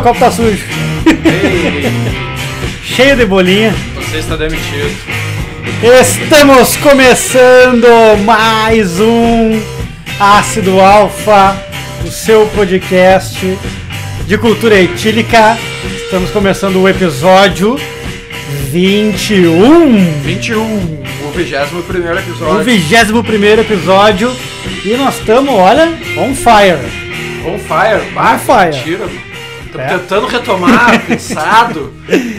meu copo tá sujo. Cheio de bolinha. Você está demitido. Estamos começando mais um Ácido Alfa, o seu podcast de cultura etílica. Estamos começando o episódio 21. 21, o 21 primeiro O episódio. 21 episódio. E nós estamos, olha, on fire. On fire. On fire. Mentira. Tô É. tentando retomar, cansado.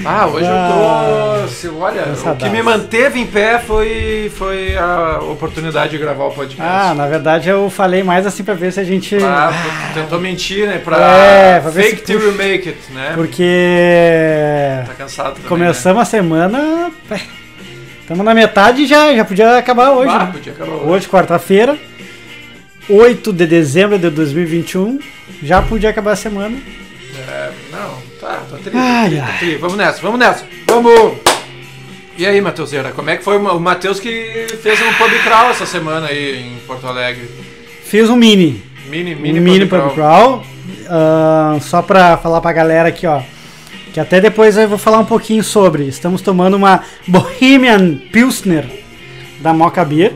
Ah, hoje Ah, eu tô. Se, olha, o que me manteve em pé foi, foi a oportunidade de gravar o podcast. Ah, na verdade eu falei mais assim pra ver se a gente. Ah, tentou mentir, né? Pra, É, pra ver fake se till you make it, né? Porque. Tá cansado também, Começamos a semana. Estamos na metade e já, já podia acabar né? hoje. Ah, né? podia acabar hoje. Hoje, quarta-feira, 8 de dezembro de 2021. Já podia acabar a semana. Ai, ai. Vamos nessa, vamos nessa. Vamos! E aí, Matheuseira, como é que foi o Matheus que fez um pub crawl essa semana aí em Porto Alegre? Fiz um mini. Mini, Mini, um mini pub pub crawl. Ah, só pra falar pra galera aqui, ó. Que até depois eu vou falar um pouquinho sobre. Estamos tomando uma Bohemian Pilsner da Mocha Beer.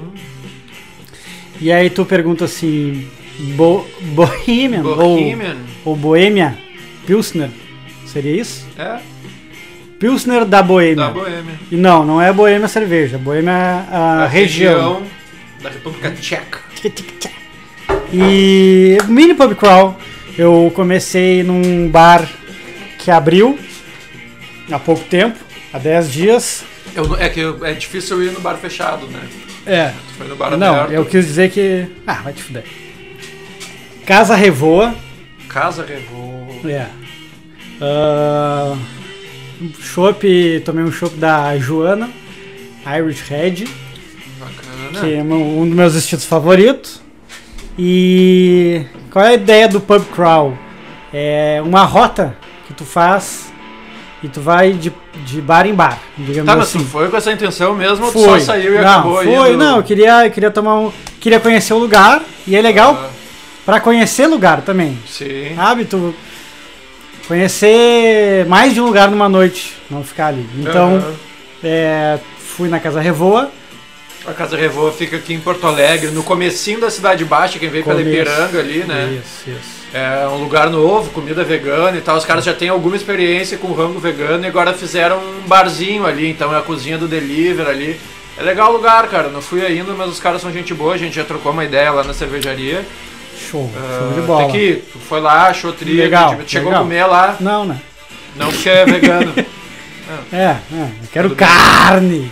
E aí tu pergunta assim, Bo Bohemian, Bohemian. Ou, ou Bohemia Pilsner? Seria isso? É, Pilsner da Boêmia. da Boêmia. E não, não é Boêmia cerveja. Boêmia é a, A região. da República Tcheca. E mini pub crawl, eu comecei num bar que abriu há pouco tempo, há 10 dias. Eu- é que é difícil eu ir no bar fechado, né? É. Tu foi no bar Não, aberto. eu quis dizer que. Ah, vai te fuder. Casa Revoa. Casa Revô. É. Ah, chopp, tomei um chopp da Joana, Irish Red. Bacana. que é um dos meus estilos favoritos. E qual é a ideia do pub crawl? É uma rota que tu faz e tu vai de, de bar em bar, digamos Tá, mas assim. tu foi com essa intenção mesmo ou tu Foi. só saiu e não, acabou foi, indo? não, eu queria, eu queria tomar um, queria conhecer o lugar e é legal Ah, pra conhecer lugar também. sim. Sabe, tu conhecer mais de um lugar numa noite, não ficar ali. Então, Aham. é, fui na Casa Revoa, A Casa Revoa fica aqui em Porto Alegre, no comecinho da Cidade Baixa, quem veio pela Começo. Ipiranga ali, né? Isso, isso. É um lugar novo, comida vegana e tal. Os caras já têm alguma experiência com rango vegano e agora fizeram um barzinho ali, então é a cozinha do delivery ali. É legal o lugar, cara. Não fui ainda, mas os caras são gente boa, a gente já trocou uma ideia lá na cervejaria. Show, Ah, show de bola. Tem que foi lá, achou trilha, Legal, chegou legal. a comer lá. Não, né? Não porque é vegano. É, é, eu quero Tudo bem. carne.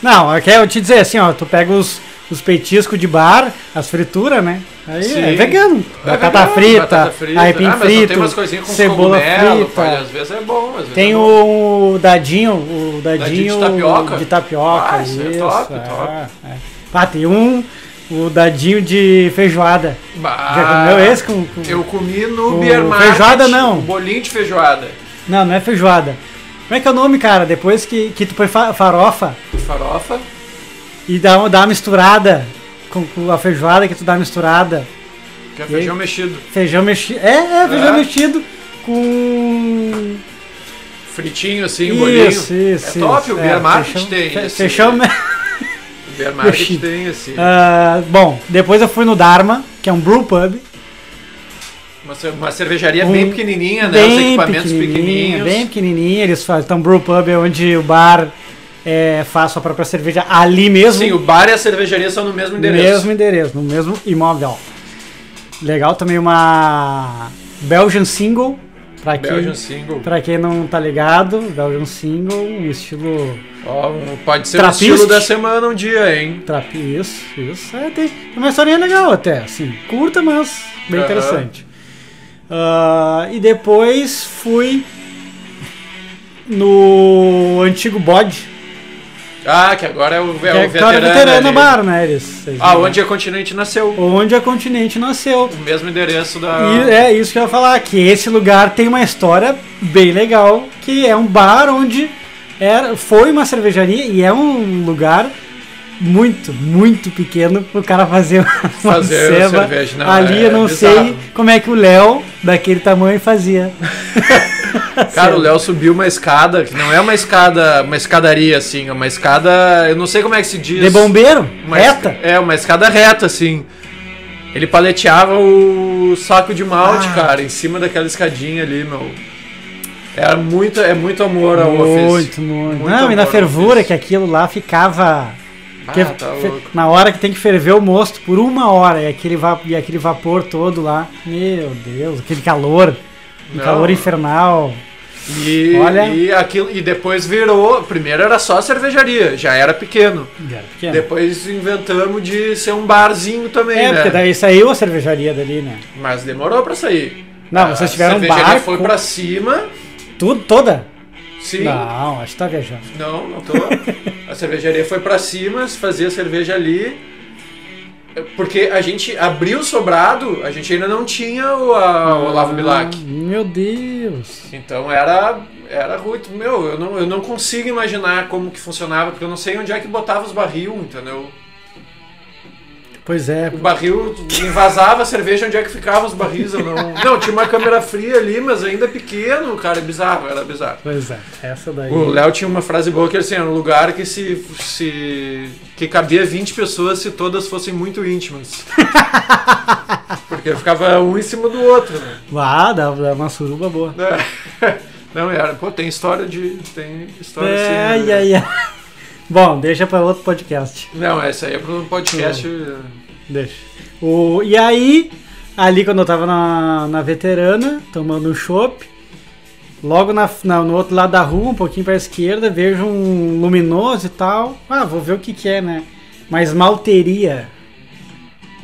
Não, eu quero te dizer assim, ó, tu pega os, os peitiscos de bar, as frituras, né? Aí Sim. é vegano. É batata, vegano, frita, batata frita. aipim ah, mas não frito, tem umas coisinhas com cebola frita. pai, às vezes é bom, vezes Tem é bom. o dadinho, o dadinho Dadinho de tapioca? de tapioca, Ah, isso é top, é, top. é. Ah, tem um, o dadinho de feijoada. Bah, Já comeu esse com... com- Eu comi no Beer Market. feijoada, não. um bolinho de feijoada. Não, não é feijoada. Como é que é o nome, cara? Depois que, que tu põe fa- farofa Farofa. e dá, uma- dá uma misturada com, com a feijoada que tu dá uma misturada. Que é aí? feijão mexido. Feijão mexido. É, é, feijão É. mexido com. Fritinho assim, um bolinho. Isso, isso. É top, isso. o Beer Market feijão- tem fe- esse. Beer Market tem assim. Ah, bom, depois eu fui no Dharma, que é um brew pub. Uma, uma cervejaria Um- bem pequenininha, né? Os Bem equipamentos pequenininha, pequenininhos. bem pequenininha. Eles fazem. Então, brew pub é onde o bar é, faz sua própria cerveja ali mesmo. Sim, o bar e a cervejaria são no mesmo endereço. Mesmo endereço, no mesmo imóvel. Legal também uma Belgian Single, pra quem, Belgian Single. pra quem não tá ligado, Belgian Single, um estilo Ó, pode ser Trapiste. o estilo da semana um dia, hein? trap, isso, isso. É, tem uma historinha legal até, assim, curta, mas bem Aham. interessante. Ah, e depois fui no antigo bode, Ah, que agora é o, é que o é veterano. veterano, veterano ali. bar, né? Eles- Ah, onde a Continente nasceu. onde a Continente nasceu. O mesmo endereço da. E é isso que eu ia falar, que esse lugar tem uma história bem legal, que é um bar onde era, foi uma cervejaria e é um lugar muito, muito pequeno pro cara fazer uma Fazer ceva. cerveja, não, Ali é eu não bizarro. sei como é que o Léo, daquele tamanho, fazia. Cara, o Léo subiu uma escada, que não é uma escada, uma escadaria assim, é uma escada, eu não sei como é que se diz. De bombeiro? Uma Reta? esca- É, uma escada reta, assim. Ele paleteava o saco de malte, Ah. cara, em cima daquela escadinha ali, meu. É muito, é muito amor ao ofício. Muito, muito. Muito Não, e na fervura que aquilo lá ficava. Ah, que tá na hora que tem que ferver o mosto por uma hora e aquele, va e aquele vapor todo lá. Meu Deus, aquele calor. Um calor infernal. E, Olha. e, aquilo, e depois virou. Primeiro era só cervejaria, já era pequeno. Era pequeno. Depois inventamos de ser um barzinho também, É, né? porque daí saiu a cervejaria dali, né? Mas demorou pra sair. Não, A vocês tiveram um cervejaria barco. foi pra cima. Tudo, toda? Sim. Não, acho que tá viajando. Não, não tô. a cervejaria foi pra cima, se fazia cerveja ali. Porque a gente abriu o sobrado, a gente ainda não tinha o, a, o Olavo Bilac. Meu Deus. Então era era ruim. Meu, eu não, eu não consigo imaginar como que funcionava, porque eu não sei onde é que botava os barril, entendeu? Pois é. O barril invasava a cerveja, onde é que ficavam os barris? Eu não... não, tinha uma câmera fria ali, mas ainda pequeno, cara, é bizarro, era bizarro. Pois é, essa daí. O Léo tinha uma frase boa que ele assim, era um lugar que se, se que cabia 20 pessoas se todas fossem muito íntimas. Porque ficava um em cima do outro, né? Ah, dá, uma suruba boa. É. Não, era, pô, tem história de tem história É, assim. ai, ai, ai. Bom, deixa pra outro podcast. Não, essa aí é para um podcast. Deixa. O, e aí, ali quando eu tava na, na veterana, tomando um chopp, logo na, na- no outro lado da rua, um pouquinho pra esquerda, vejo um luminoso e tal. Ah, vou ver o que que é, né?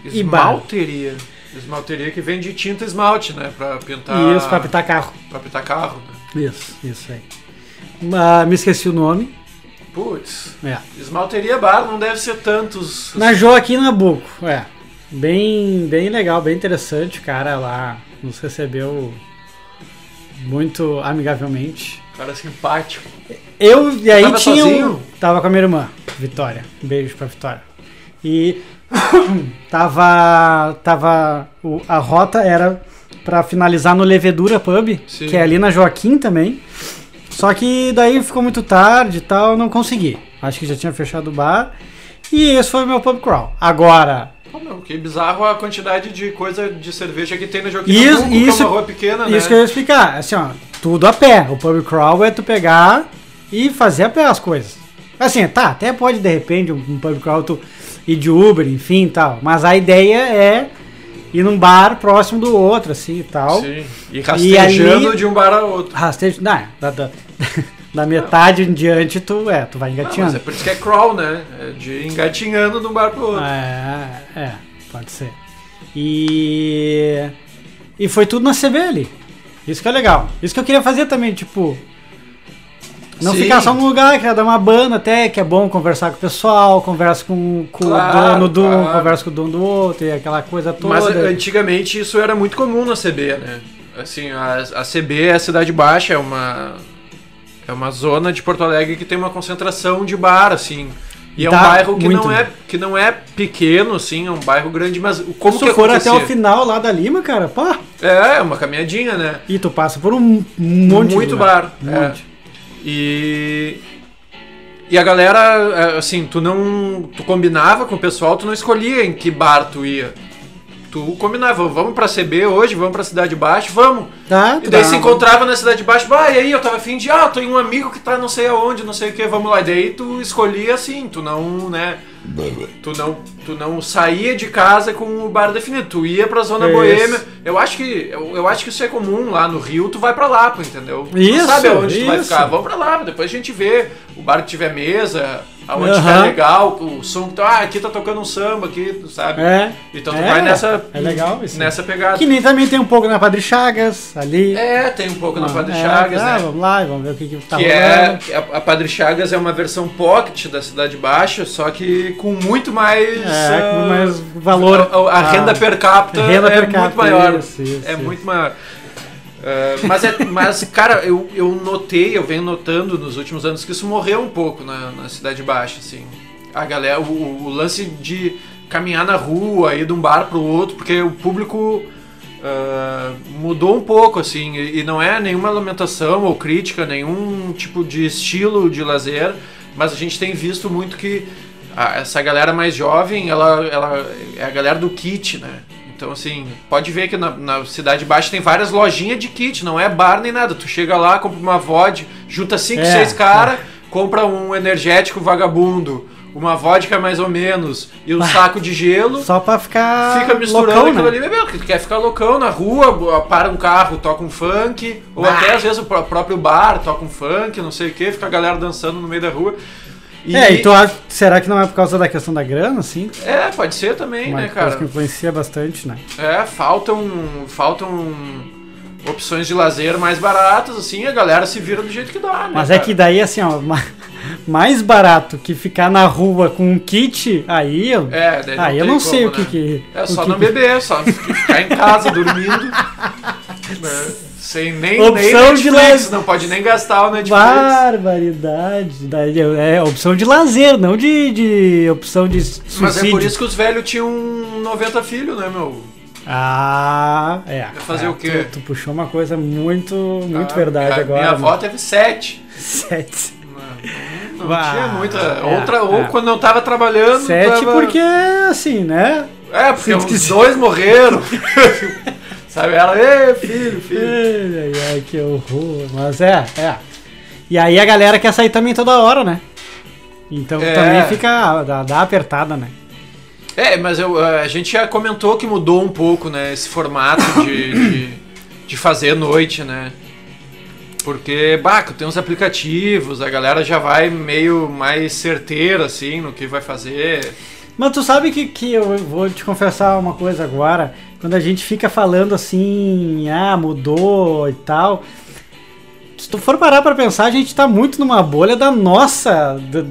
E bar. Esmalteria. Esmalteria que vende tinta esmalte, né? Pra pintar. Isso, pra pintar carro. pra pintar carro, né? Isso, isso aí. Ah, me esqueci o nome. Putz. É. Esmalteria bar não deve ser tantos. Na Joaquim Nabuco, é. Bem, bem legal, bem interessante. O cara lá nos recebeu muito amigavelmente. Cara simpático. Eu, e aí Tava tinha. um- sozinho? Tava com a minha irmã, Vitória. Um beijo pra Vitória. E tava. Tava. o- a rota era pra finalizar no Levedura Pub, Sim. que é ali na Joaquim também. Só que daí ficou muito tarde e tal, não consegui. Acho que já tinha fechado o bar. E esse foi o meu pub crawl. Agora, Pô, meu, que bizarro a quantidade de coisa de cerveja que tem na Joaquim Isso- Nabuco, que é isso- uma rua pequena, né? Isso que eu ia explicar. Assim, ó, tudo a pé. O pub crawl é tu pegar e fazer a pé as coisas. Assim, tá, até pode de repente um, um pub crawl tu ir de Uber, enfim e tal. Mas a ideia é ir num bar próximo do outro, assim e tal. Sim. E rastejando ali- de um bar a outro. Rastejo. Não, da, da, da metade em diante tu, é, tu vai Não, mas engatinhando. é por isso que é crawl, né? É de engatinhando de um bar pro outro. É, é, pode ser. E. E foi tudo na CB ali. Isso que é legal. Isso que eu queria fazer também, tipo. Não Sim. ficar só num lugar, queria dar uma banda até, que é bom conversar com o pessoal, conversa com, com Claro, o dono do um, claro. conversa com o dono do outro, e aquela coisa toda. Mas antigamente isso era muito comum na CB, né? Assim, a, a CB é a Cidade Baixa, é uma é uma zona de Porto Alegre que tem uma concentração de bar, assim. E é um bairro que não é que não é pequeno, assim, é um bairro grande, mas como Se que for até o final lá da Lima, cara, pá, É, é uma caminhadinha, né? e tu passa por um monte Muito de lugar. bar, Um é. E e a galera, é, assim, tu não tu combinava com o pessoal, tu não escolhia em que bar tu ia. Tu combinava, vamos pra CB hoje, vamos pra Cidade Baixa, vamos. Tá, E daí tá. se encontrava na Cidade Baixa, bah, e aí eu tava afim de, ah, tem um amigo que tá não sei aonde, não sei o que, vamos lá. E daí tu escolhia assim, tu não, né, tu não, tu não saía de casa com o bar definido, tu ia pra Zona Isso. Boêmia. Eu acho que, eu, eu acho que isso é comum lá no Rio, tu vai pra Lapa, entendeu? Tu Isso, não sabe aonde tu vai isso. ficar, vamos pra Lapa, depois a gente vê o bar que tiver mesa, aonde Aham. tiver legal, o som que tá, ah, aqui tá tocando um samba aqui, tu sabe? É. Então tu É, vai nessa, é legal isso. nessa pegada. Que nem também tem um pouco na Padre Chagas, ali. É, tem um pouco na Padre É, Chagas, tá, né? Vamos lá, vamos ver o que, que tá que é rolando. a, a Padre Chagas é uma versão pocket da Cidade Baixa, só que com muito mais É, ah, mais valor. A, a Ah, renda per capita renda é per capita, muito maior. isso, isso, é isso. muito maior. Uh, mas, é, mas, cara, eu, eu notei, eu venho notando nos últimos anos que isso morreu um pouco na, na Cidade Baixa, assim. A galera, o, o lance de caminhar na rua, ir de um bar pro outro, porque o público uh, mudou um pouco, assim, e, e, não é nenhuma lamentação ou crítica, nenhum tipo de estilo de lazer, mas a gente tem visto muito que a, essa galera mais jovem, ela, ela é a galera do kit, né? Então, assim, pode ver que na, na, Cidade Baixa tem várias lojinhas de kit, não é bar nem nada. Tu chega lá, compra uma vodka, junta 5, 6 é, caras, é. compra um energético vagabundo, uma vodka mais ou menos e um saco de gelo. Só pra ficar. Fica misturando loucão, aquilo né? ali, meu, tu quer ficar loucão na rua, para um carro, toca um funk, ou bah. até às vezes o próprio bar toca um funk, não sei o que, fica a galera dançando no meio da rua. E... É, então será que não é por causa da questão da grana, assim? É, pode ser também, né, cara? que influencia bastante, né? É, faltam, faltam opções de lazer mais baratas, assim, a galera se vira do jeito que dá, né? Mas cara? é que daí, assim, ó, mais barato que ficar na rua com um kit, aí eu, é, não aí eu não sei o que né? que... É só que não beber, só ficar em casa dormindo, né? Sem nem, opção nem de lazer. não pode nem gastar o Netflix. Barbaridade. É opção de lazer, não de, de opção de suicídio. Mas é por isso que os velhos tinham 90 filhos, né, meu? Ah, é. Vai fazer é, o quê? Tu, tu, puxou uma coisa muito, muito ah, verdade agora. Minha avó teve sete. Sete. Não, não tinha muita. É, outra, ou é. quando não tava trabalhando. Sete tava... porque, assim, né? É, porque os dois morreram. Sabe? Ela, ei, filho, filho. Ai, ai, que horror. Mas é, é. E aí a galera quer sair também toda hora, né? Então é. também fica. Dá, dá apertada, né? É, mas eu, a gente já comentou que mudou um pouco, né? Esse formato de, de, de fazer noite, né? Porque, baco, tem uns aplicativos, a galera já vai meio mais certeira, assim, no que vai fazer. Mas tu sabe que, que eu vou te confessar uma coisa agora. Quando a gente fica falando assim, ah, mudou e tal. Se tu for parar pra pensar, a gente tá muito numa bolha da nossa. Da,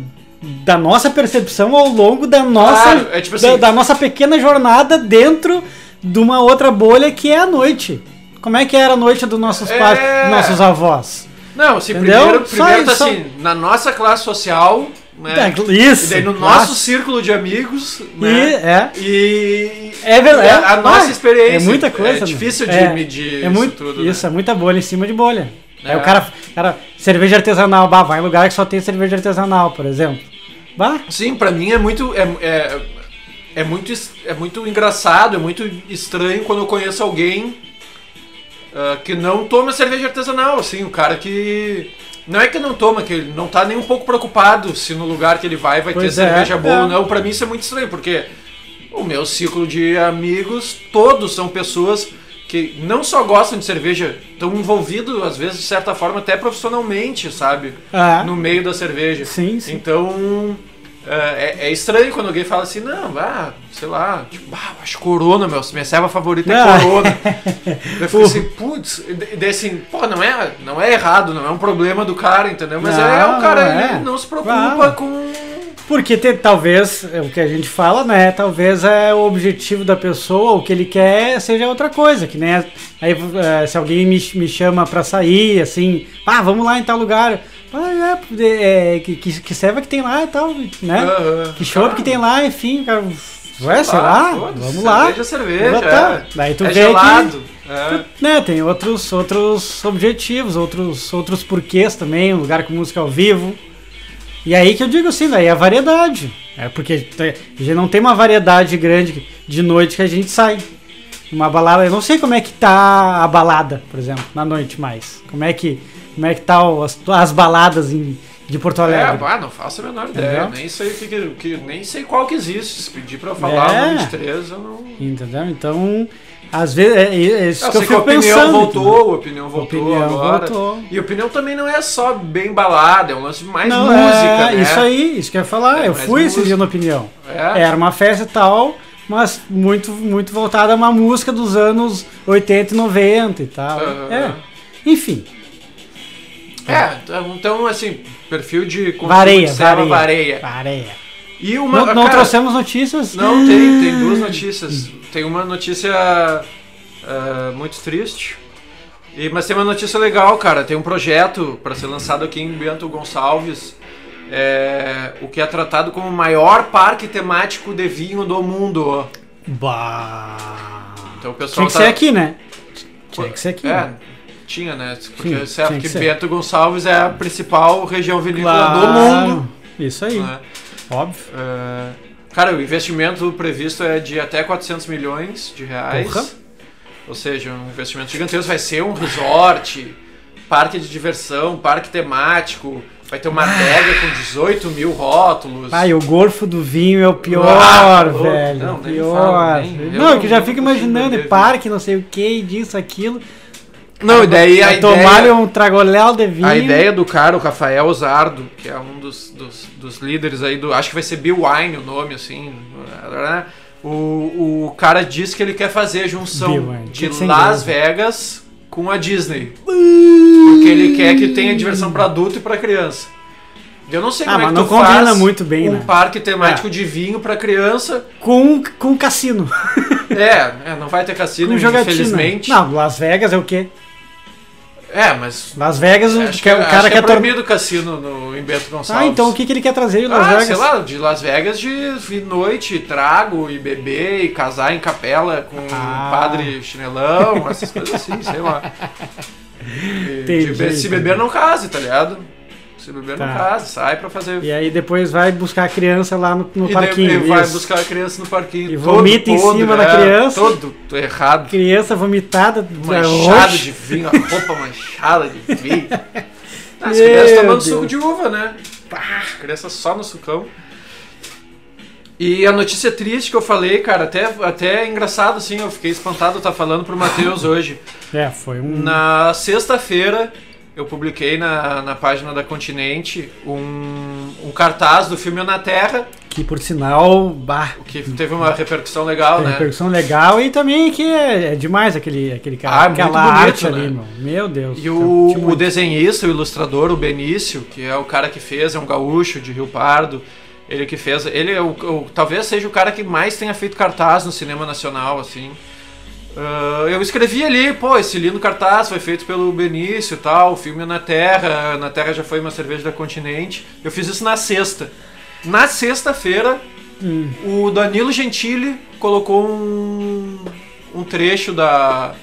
da nossa percepção ao longo da nossa. Claro, é tipo assim, da, da, nossa pequena jornada dentro de uma outra bolha que é a noite. Como é que era a noite dos nossos é... pais, dos nossos avós? Não, assim, Entendeu? primeiro, primeiro tá assim, na nossa classe social, né? É, isso. E daí no nosso círculo de amigos, né? E, é. E, é verdade. A, a nossa experiência. É muita coisa. É difícil de é, medir é muito, isso tudo. Isso, né? é muita bolha em cima de bolha. É. Aí o cara, cara, cerveja artesanal, bah, vai em lugar que só tem cerveja artesanal, por exemplo. Bah. Sim, pra mim é muito. É, é, é, muito, é muito engraçado, é muito estranho quando eu conheço alguém uh, que não toma cerveja artesanal, assim, o cara que não é que não toma, que ele não tá nem um pouco preocupado se no lugar que ele vai vai pois ter é, cerveja boa ou não. Pra mim isso é muito estranho, porque o meu ciclo de amigos, todos são pessoas que não só gostam de cerveja, estão envolvidos, às vezes, de certa forma, até profissionalmente, sabe? É. No meio da cerveja. Sim, sim. Então, é, é, estranho quando alguém fala assim, não, vá, sei lá, tipo, ah, acho Corona, meu, minha serva favorita é ah. Corona. eu fico assim, putz, daí assim, pô, não é, não é errado, não é um problema do cara, entendeu? Mas é, não, é o cara, é. ele não se preocupa com... Porque tem, talvez, é o que a gente fala, né, talvez é o objetivo da pessoa, o que ele quer seja outra coisa, que nem, aí é, se alguém me, me chama pra sair, assim, ah, vamos lá em tal lugar... Ah, é, é que, que, que serva que tem lá e tal, né? Uhum, que chopp que tem lá, enfim, cara. Ué, sei lá, vamos lá. Cerveja, cerveja. É. Daí tu é vê gelado. que é. né, tem outros, outros objetivos, outros, outros porquês também, um lugar com música ao vivo. E aí que eu digo assim, daí a variedade. É porque a gente não tem uma variedade grande de noite que a gente sai. Uma balada, eu não sei como é que tá a balada, por exemplo, na noite mais. Como é que como é que tá as, as baladas em, de Porto Alegre? É, ah, não faço a menor ideia. Nem sei, que, que, nem sei qual que existe. Se pedir pra eu falar é. o nome de três, eu não. Entendeu? Então. Às vezes, é, é isso eu que eu fico que a opinião pensando. voltou, a opinião voltou opinião agora. Voltou. E a opinião também não é só bem balada, é um lance de mais não, música, é, né? Isso aí, isso que eu ia falar. É, eu fui esse dia na opinião. É. Era uma festa e tal, mas muito, muito voltada a uma música dos anos 80 e 90 e tal. Uhum. É. Enfim, é, então, então assim, perfil de vareia, vareia, vareia. Vareia. E uma, não, não cara, trouxemos notícias? Não, tem, tem duas notícias. Tem uma notícia uh, muito triste E, mas tem uma notícia legal, cara. Tem um projeto para ser lançado aqui em Bento Gonçalves. É, o que é tratado como o maior parque temático de vinho do mundo. Bah. Então o pessoal Tinha que tá- ser aqui, né? Tinha que ser aqui. É, né? Tinha, né? Porque sabe tinha que. Bento Gonçalves é a principal região vinícola do Claro. mundo. Isso aí, né? óbvio. É, cara, o investimento previsto é de até 400 milhões de reais. Porra. Ou seja, um investimento gigantesco. Vai ser um resort, parque de diversão, parque temático. Vai ter uma adega com 18 mil rótulos. Ai, o gorfo do vinho é o pior, Ah, velho. Não, nem pior. fala, nem- eu não, é que eu já fico imaginando, é parque, não sei o que, disso, aquilo. Não, e daí a ideia, um tragoléu de vinho. a ideia do cara, o Rafael Zardo, que é um dos, dos, dos líderes aí do. Acho que vai ser Bill Wine o nome, assim. né? O, o cara disse que ele quer fazer a junção de Las inglês, Vegas com a Disney. Porque ele quer que tenha diversão pra adulto e pra criança. Eu não sei Ah, como é que não tu combina faz muito bem, um né? parque temático de vinho pra criança. Com, com cassino. É, é, não vai ter cassino, infelizmente. Não, Las Vegas é o quê? É, mas Las Vegas, o, acho que, que, o acho cara que é quer tor- proibido cassino no, em Bento Gonçalves. Ah, então o que, que ele quer trazer de Las Ah, Vegas? sei lá, de Las Vegas de de noite, trago e beber e casar em capela com Ah. um padre chinelão, essas coisas assim, sei lá. E de se beber não case, tá ligado? Se beber Tá. não case, sai pra fazer. E aí depois vai buscar a criança lá no, no E parquinho. daí vai buscar a criança no parquinho. E todo vomita em podre, cima da é, criança. Todo errado. Criança vomitada, Manchado roxa. de vinho, a roupa manchada de vinho. As Meu crianças tomando Deus. suco de uva, né? Pá, criança só no sucão. E a notícia triste que eu falei, cara, até, até é engraçado assim, eu fiquei espantado estar falando pro Matheus hoje. É, foi um. Na sexta-feira, eu publiquei na, na página da Continente um, um cartaz do filme Na Terra, Que por sinal, bah, que teve uma repercussão legal, né? repercussão legal e também que é, é demais aquele, aquele cara. Ah, muito aquela bonito, arte né? ali, meu. Meu Deus. E o, curti o desenhista, o ilustrador, o Benício, que é o cara que fez, é um gaúcho de Rio Pardo, ele que fez, ele é o, o- talvez seja o cara que mais tenha feito cartaz no cinema nacional, assim. Ah, eu escrevi ali, pô, esse lindo cartaz foi feito pelo Benício e tal, o filme é Na Terra, Na Terra já foi uma cerveja da Continente. Eu fiz isso na sexta. Na sexta-feira, Hum. o Danilo Gentili colocou um, um trecho da,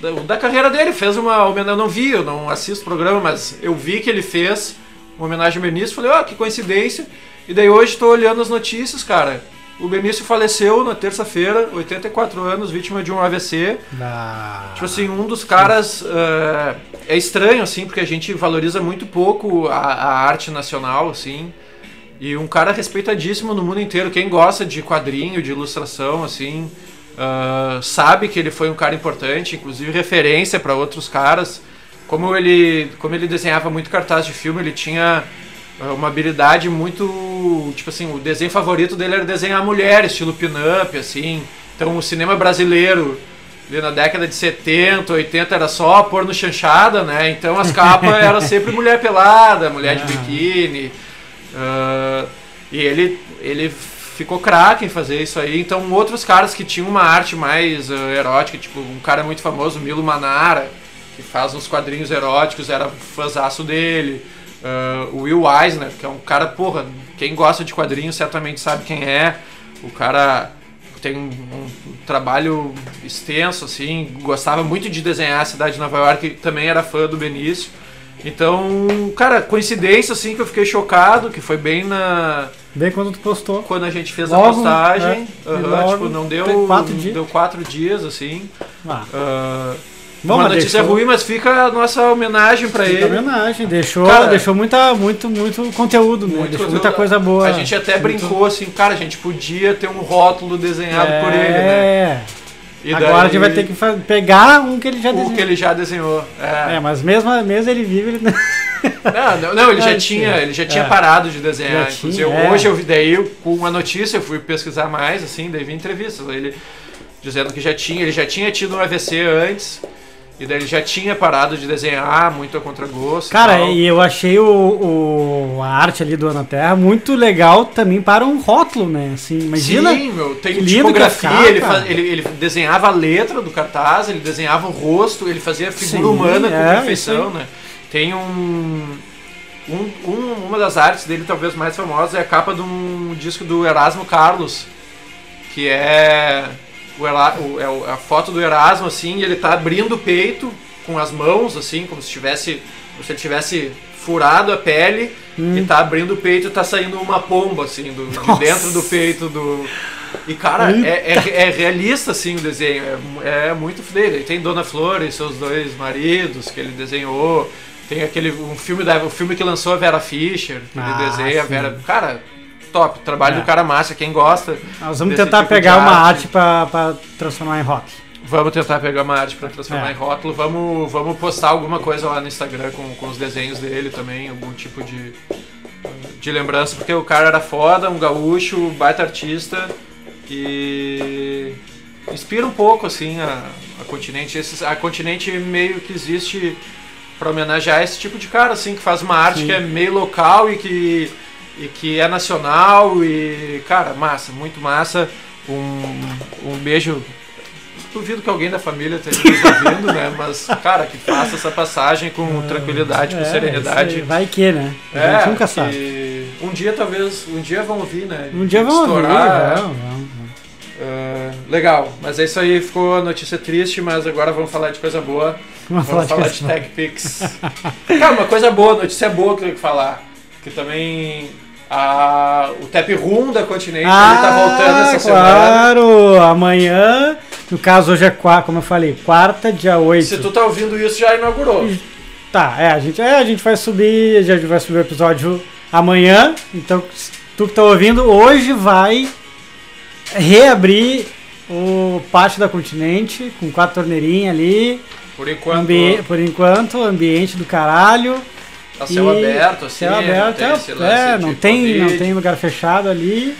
da, da carreira dele, fez uma homenagem. Eu não vi, eu não assisto o programa, mas eu vi que ele fez uma homenagem ao Benício. Falei, ó, que coincidência. E daí hoje tô olhando as notícias, cara. O Benício faleceu na terça-feira, 84 anos, vítima de um AVC. Ah, Tipo assim, um dos caras. eh, é estranho, assim, porque a gente valoriza muito pouco a, a arte nacional, assim. E um cara respeitadíssimo no mundo inteiro. Quem gosta de quadrinho, de ilustração, assim, ah, sabe que ele foi um cara importante, inclusive referência para outros caras. Como ele, como ele desenhava muito cartaz de filme, ele tinha uma habilidade muito. Tipo assim, o desenho favorito dele era desenhar mulher, estilo pin-up, assim. Então o cinema brasileiro na década de 70, 80 era só pôr no chanchada, né? Então as capas eram sempre mulher pelada, mulher de Ah. biquíni. ah, e ele, ele ficou craque em fazer isso aí. Então outros caras que tinham uma arte mais ah, erótica, tipo um cara muito famoso, Milo Manara, que faz uns quadrinhos eróticos, era fãzaço dele. Ah, o Will Eisner, que é um cara, porra, quem gosta de quadrinhos certamente sabe quem é. O cara tem um, um trabalho extenso, assim, gostava muito de desenhar a cidade de Nova York, também era fã do Benício. Então, cara, coincidência, assim, que eu fiquei chocado, que foi bem na... bem quando tu postou. Quando a gente fez a Logo, postagem, é, aham, logo, tipo, não deu... quatro dias. Deu quatro dias, assim. Ah, Ah, Bom, uma notícia deixou- ruim, mas fica a nossa homenagem Fica ele. homenagem, deixou, Cara, deixou muita, muito, muito conteúdo, né? Muito deixou conteúdo. muita coisa boa. A gente até Muito- brincou assim, cara, a gente podia ter um rótulo desenhado por ele, né? É. E Agora a gente vai ter que pegar um que ele já o desenhou. que ele já desenhou. É. É, mas mesmo, mesmo ele vive, ele... Não, não, não, ele já tinha, ele já tinha É. parado de desenhar. Já Inclusive, tinha, é. hoje eu vi daí com uma notícia, eu fui pesquisar mais, assim, daí vi entrevistas. Ele dizendo que já tinha, ele já tinha tido um AVC antes. E daí ele já tinha parado de desenhar muito a contragosto. e Cara, tal. e eu achei o, o- a arte ali do Ana Terra muito legal também para um rótulo, né? Assim, imagina. Sim, meu, tem que que tipografia, ia ficar, ele, cara. fa- ele, ele desenhava a letra do cartaz, ele desenhava o rosto, ele fazia a figura Sim, humana com é, perfeição, isso né? Tem um, um, um- Uma das artes dele, talvez mais famosa, é a capa de um disco do Erasmo Carlos, que é, o Era- o- é a foto do Erasmo, assim, e ele tá abrindo o peito com as mãos, assim, como se tivesse. Como se ele tivesse furado a pele e tá abrindo o peito e tá saindo uma pomba, assim, do, de Hum. Dentro do peito do. E, cara, é, é, é realista, assim, o desenho. É, é muito fidel. E tem Dona Flor e seus dois maridos que ele desenhou. Tem aquele um filme, da, o filme que lançou a Vera Fischer, que Ah, ele desenha a sim. Vera. Cara, top. Trabalho É. do cara massa. Quem gosta. Nós vamos tentar tipo pegar uma arte. arte pra, pra transformar em rock. Vamos tentar pegar uma arte pra transformar É. em rótulo. Vamos, vamos postar alguma coisa lá no Instagram com, com os desenhos dele também, algum tipo de, de lembrança, porque o cara era foda, um gaúcho, baita artista e inspira um pouco assim a, a continente. Esses, a continente meio que existe pra homenagear esse tipo de cara, assim, que faz uma arte Sim. que é meio local e que, e que é nacional e, cara, massa, muito massa. Um, um beijo Duvido que alguém da família esteja nos ouvindo, né? Mas, cara, que faça essa passagem com tranquilidade, com É, serenidade. isso aí, Vai que, né? A É, gente nunca sabe. um dia talvez, um dia vão ouvir, né? Um dia vamos ouvir, Estourar, vamos. ah, legal, mas é isso aí, ficou a notícia triste, mas agora vamos falar de coisa boa. Vamos Vamos falar falar de de TechPix. Cara, uma coisa boa, notícia boa que eu tenho que falar. Que também a, o Tap Room da Continente ele tá voltando essa semana. Ah, claro! Amanhã, no caso hoje é quarta, como eu falei, quarta, dia 8. Se tu tá ouvindo isso, já inaugurou. Tá, é, a gente, é, a gente vai subir, a gente vai subir o episódio amanhã. Então, tu que tá ouvindo, hoje vai reabrir o pátio da Continente com quatro torneirinhas ali. Por enquanto, Ambi- por enquanto, ambiente do caralho. Tá céu E- aberto, assim. Céu aberto, não tem é, é, não, tem, não tem lugar fechado ali.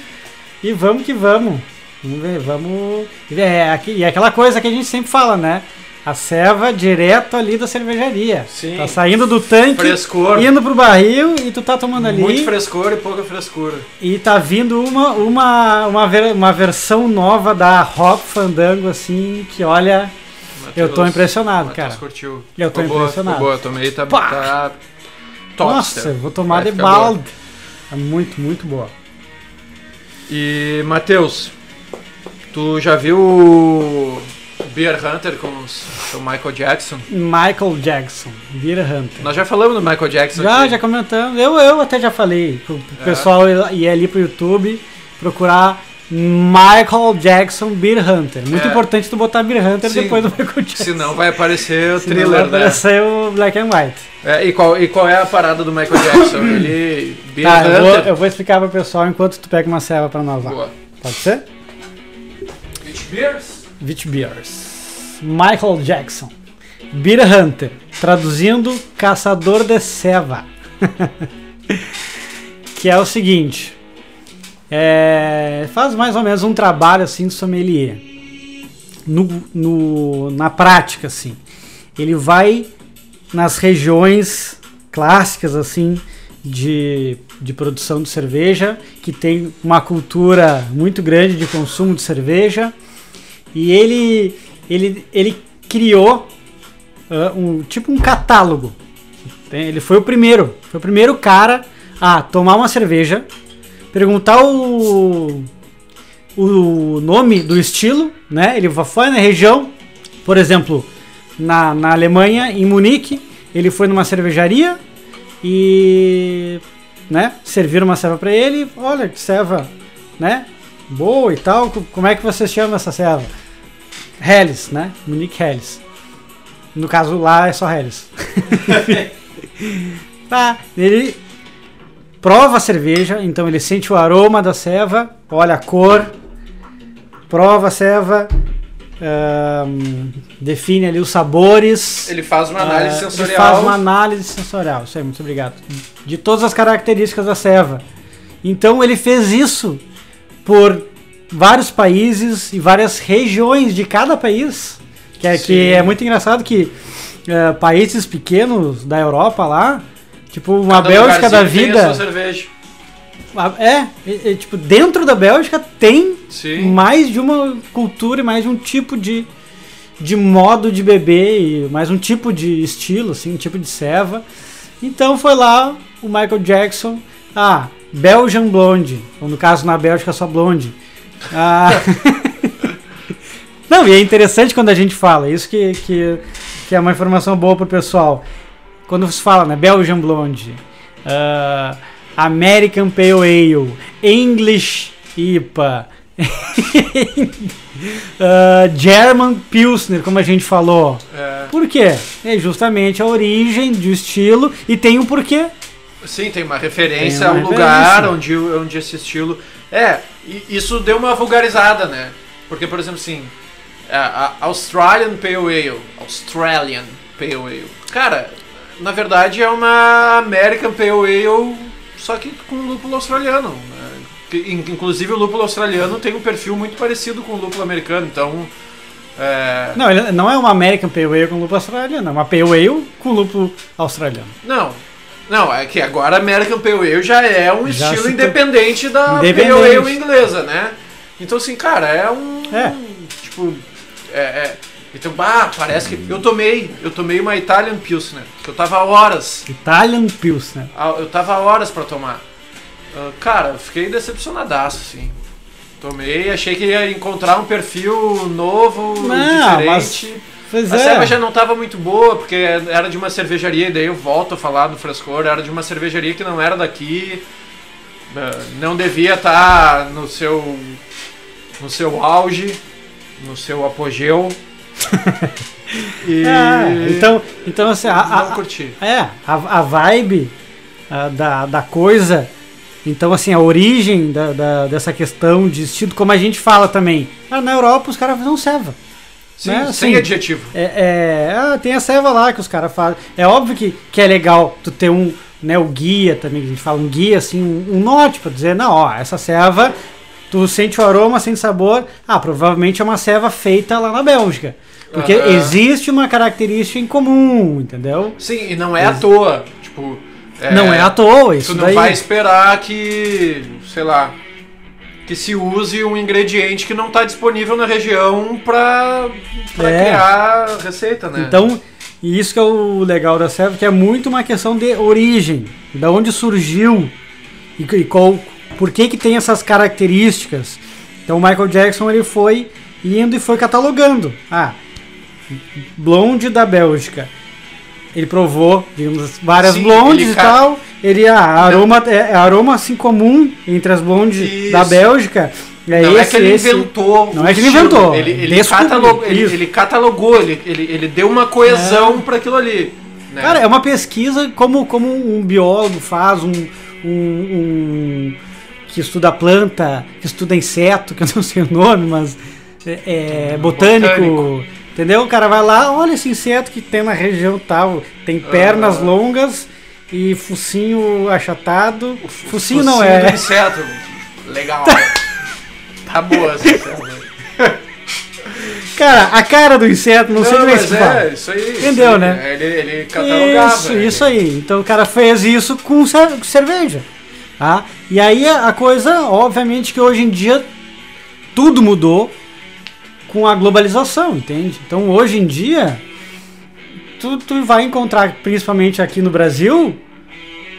E vamos que vamos. Vamos ver, vamos. É, aqui, e é aquela coisa que a gente sempre fala, né? A ceva direto ali da cervejaria. Sim. Tá saindo do tanque, Frescor. indo pro barril e tu tá tomando ali. Muito frescor e pouca frescura. E tá vindo uma, uma, uma, ver- uma versão nova da Rock Fandango, assim, que olha. Eu tô impressionado, Matheus cara. curtiu. Eu tô Ficou boa, impressionado. Ficou boa, tomei, tá, Pá! tá top. Nossa, eu vou tomar Vai de balde. É muito, muito boa. E, Matheus, tu já viu o Beer Hunter com o Michael Jackson? Michael Jackson, Beer Hunter. Nós já falamos do Michael Jackson Já, aqui. já comentamos. Eu, eu até já falei. O É. pessoal ir- ir ali pro YouTube procurar Michael Jackson Beer Hunter. Muito É. importante tu botar Beer Hunter Sim. depois do Michael Jackson. Senão vai aparecer o thriller, vai né? aparecer o Black and White. É, e, qual, e qual é a parada do Michael Jackson? Ele. Beer Tá, eu vou, Hunter. eu vou explicar pro pessoal enquanto tu pega uma ceva pra nós lá. Boa. Pode ser? Beach Beers? Witch Beers. Michael Jackson. Beer Hunter. Traduzindo, caçador de ceva. que é o seguinte. É, faz mais ou menos um trabalho assim de sommelier. No, no- na prática, assim. Ele vai nas regiões clássicas, assim, de, de produção de cerveja, que tem uma cultura muito grande de consumo de cerveja. E ele, ele, ele criou ah, um tipo um catálogo. Ele foi o primeiro, foi o primeiro cara a tomar uma cerveja, perguntar o, o nome do estilo, né? Ele foi na região, por exemplo, na, na Alemanha, em Munique, ele foi numa cervejaria e, né? Serviram uma ceva para ele. Olha que ceva, né? Boa e tal. Como é que você chama essa ceva? Helles, né? Munique Helles. No caso lá é só Helles. tá, ele prova a cerveja, então ele sente o aroma da ceva, olha a cor, prova a ceva, ahn, define ali os sabores. Ele faz uma análise ah, sensorial. Ele faz uma análise sensorial, isso aí, muito obrigado. De todas as características da ceva. Então ele fez isso por vários países e várias regiões de cada país. Que é, que é muito engraçado que eh, países pequenos da Europa lá, tipo uma Cada Bélgica da lugarzinho tem a vida. sua cerveja. É, é, é, tipo, dentro da Bélgica tem Sim. mais de uma cultura e mais de um tipo de, de modo de beber e mais um tipo de estilo, assim, um tipo de ceva. Então foi lá o Michael Jackson, ah, Belgian Blonde, ou no caso na Bélgica só blonde. Ah, Não, e é interessante quando a gente fala, isso que, que, que é uma informação boa pro pessoal. Quando você fala, né, Belgian Blonde, ah, American Pale Ale, English IPA, ah, German Pilsner, como a gente falou. É, Por quê? É justamente a origem do estilo e tem um porquê. sim, tem uma referência Tem uma ao lugar referência. onde, onde esse estilo. É, isso deu uma vulgarizada, né? Porque, por exemplo, assim, a, a Australian Pale Ale. Australian Pale Ale. Cara, na verdade é uma American Pale Ale, só que com lúpulo australiano. né? Inclusive o lúpulo australiano tem um perfil muito parecido com o lúpulo americano, então. É, Não, ele não é uma American Pale Ale com lúpulo australiano, é uma Pale Ale com lúpulo australiano. Não. Não, é que agora American Pale Ale já é um Já estilo independente da Independente. Pale Ale inglesa, né? Então assim, cara, é um. É. Tipo. É, é- Então, bah, parece que. Eu tomei. Eu tomei uma Italian Pilsner. Que eu tava horas. Italian Pilsner. ah, Eu tava horas pra tomar. Ah, cara, fiquei decepcionadaço, assim. Tomei, achei que ia encontrar um perfil novo, Não, mas- diferente. Pois A é. cerveja já não estava muito boa, porque era de uma cervejaria, e daí eu volto a falar do frescor, era de uma cervejaria que não era daqui, eh, não devia estar no seu no seu auge, no seu apogeu. E É, então, então assim, a, a- não. É, a, a vibe ah, da, da coisa. Então, assim, a origem da, da- dessa questão de estilo, como a gente fala também. Ah, na Europa os caras fazem ceva. Sim, né, sem assim, adjetivo. É, é, ah, tem a ceva lá que os caras fazem. É óbvio que, que é legal tu ter um, né, o guia também, que a gente fala, um guia, assim, um, um norte pra dizer, não, ó, essa ceva, tu sente o aroma, sente sabor. Ah, provavelmente é uma ceva feita lá na Bélgica. Porque existe uma característica em comum, entendeu? Sim, e não é à toa. Tipo, não é à toa, Tu isso não daí. vai esperar que, sei lá, que se use um ingrediente que não está disponível na região para É. criar receita, né? Então, e isso que é o legal da serva, que é muito uma questão de origem, da onde surgiu e, e qual, por que que tem essas características. Então, o Michael Jackson ele foi indo e foi catalogando. Ah, blonde da Bélgica. Ele provou, digamos, várias Sim, blondes e tal. Ele, ah, aroma, é, é aroma assim comum entre as blondes Isso. da Bélgica. É não esse, é que ele esse. inventou. Não é que ele inventou, Ele, ele, catalogou, ele, ele catalogou, ele, ele, ele deu uma coesão para aquilo ali. né? Cara, é uma pesquisa como, como um biólogo faz, um, um, um- que estuda planta, que estuda inseto, que eu não sei o nome, mas é, é botânico, Botânico. Entendeu? O cara vai lá, olha esse inseto que tem na região tal, tem pernas Ah. longas e focinho achatado. O f- focinho não do é. inseto. Legal. tá boa essa inseto. Cara, a cara do inseto, não, sei como é que mas é, isso aí. Entendeu, isso né? Ele, ele catalogava. Isso, ele- isso aí. Então o cara fez isso com cer- com cerveja. Tá? E aí a coisa, obviamente que hoje em dia tudo mudou com a globalização, entende? Então hoje em dia tu, tu vai encontrar, principalmente aqui no Brasil,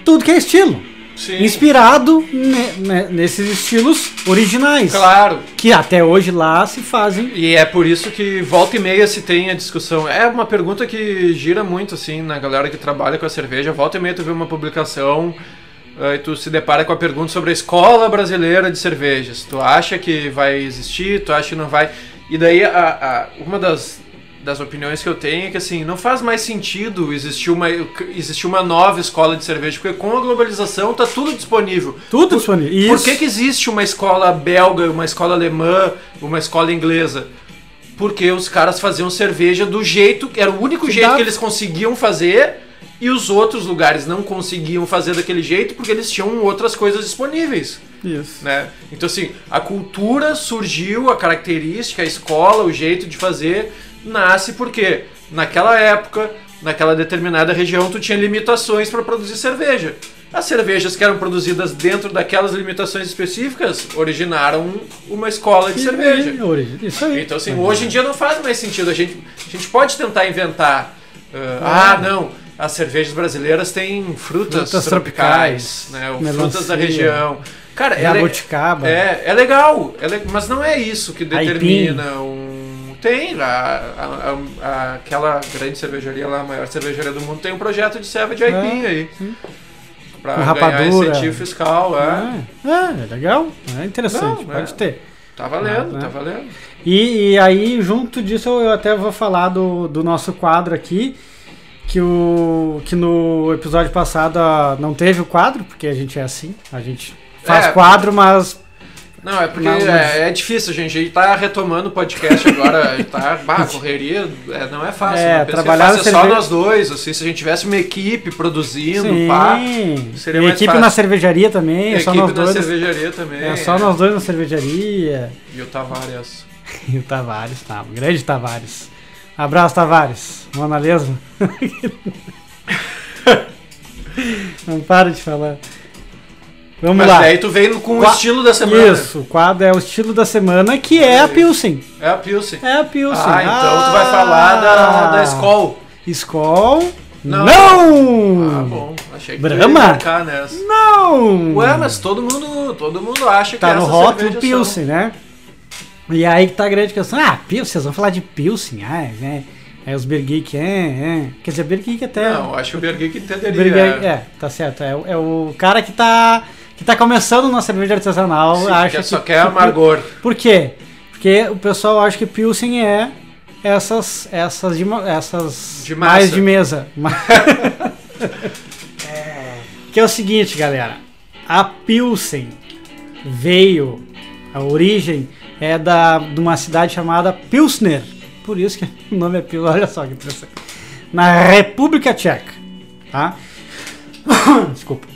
tudo que é estilo. Sim, Inspirado ne- ne- nesses estilos originais. claro. Que até hoje lá se fazem. E é por isso que volta e meia se tem a discussão. É uma pergunta que gira muito, assim, na galera que trabalha com a cerveja. Volta e meia tu vê uma publicação eh, e tu se depara com a pergunta sobre a escola brasileira de cervejas. Tu acha que vai existir? Tu acha que não vai? E daí, a, a- uma das, das opiniões que eu tenho é que, assim, não faz mais sentido existir uma, existir uma nova escola de cerveja, porque com a globalização tá tudo disponível. Tudo disponível. Por Isso. que, que existe uma escola belga, uma escola alemã, uma escola inglesa? Porque os caras faziam cerveja do jeito, era o único jeito que eles conseguiam fazer, e os outros lugares não conseguiam fazer daquele jeito porque eles tinham outras coisas disponíveis, Isso. né? Então assim, a cultura surgiu, a característica, a escola, o jeito de fazer nasce porque naquela época, naquela determinada região, tu tinha limitações para produzir cerveja. As cervejas que eram produzidas dentro daquelas limitações específicas originaram uma escola de cerveja. Isso aí. Então, assim, hoje em dia não faz mais sentido. A gente, a gente pode tentar inventar. uh, ah, não, as cervejas brasileiras têm frutas, Frutas tropicais, né? ou frutas da região. Cara, é, le- é, é legal, é le- mas não é isso que determina um. Tem a- a- a- aquela grande cervejaria lá, a maior cervejaria do mundo, tem um projeto de serva de aipim aí. Pra Com ganhar rapadura. incentivo fiscal, é. É, é, é legal, é interessante, Não, pode é. ter. Tá valendo, Ah, tá né? valendo. E, e aí, junto disso, eu até vou falar do, do nosso quadro aqui, que, o, que no episódio passado ah, não teve o quadro, porque a gente é assim, a gente faz É. quadro, mas Não, é porque Não, mas- é, é difícil, gente. A gente tá retomando o podcast agora, tá, bah, correria, é, não é fácil. É, né? Trabalhar é na é só cerve- nós dois, assim, se a gente tivesse uma equipe produzindo, sim, pá, seria e mais equipe fácil. na cervejaria também, é só equipe nós da dois. cervejaria também. É só nós dois na cervejaria. E o Tavares. E o Tavares, tá? O grande Tavares. Abraço, Tavares. Mona Lesma. Não para de falar. Vamos Mas lá. daí tu vem com o Qua- estilo da semana. Isso, o quadro é o estilo da semana, que é a Pilsen. É a Pilsen. É a Pilsen. Ah, então tu vai falar da, da Skol. Skol? Não. Não! Ah, bom. Achei que Brahma? ia marcar nessa. Não! Ué, mas todo mundo, todo mundo acha tá que no essas rótulo cervejas Pilsen, né? E aí que tá a grande questão. Ah, Pilsen, vocês vão falar de Pilsen. Ah, é, né? Aí os Beer Geek, é, é. Quer dizer, Geek até. Não, acho que o que entenderia. Geek, é, tá certo. É, o- é o cara que tá, que tá começando na cerveja artesanal. Sim, acha que só que, quer que- amargor. Por quê? Porque o pessoal acha que Pilsen é essas essas de, essas De mais de mesa. Que é o seguinte, galera. A Pilsen veio, a origem é da, de uma cidade chamada Pilsner. Por isso que o nome é Pilsner. Olha só que interessante. Na República Tcheca. Tá? Desculpa.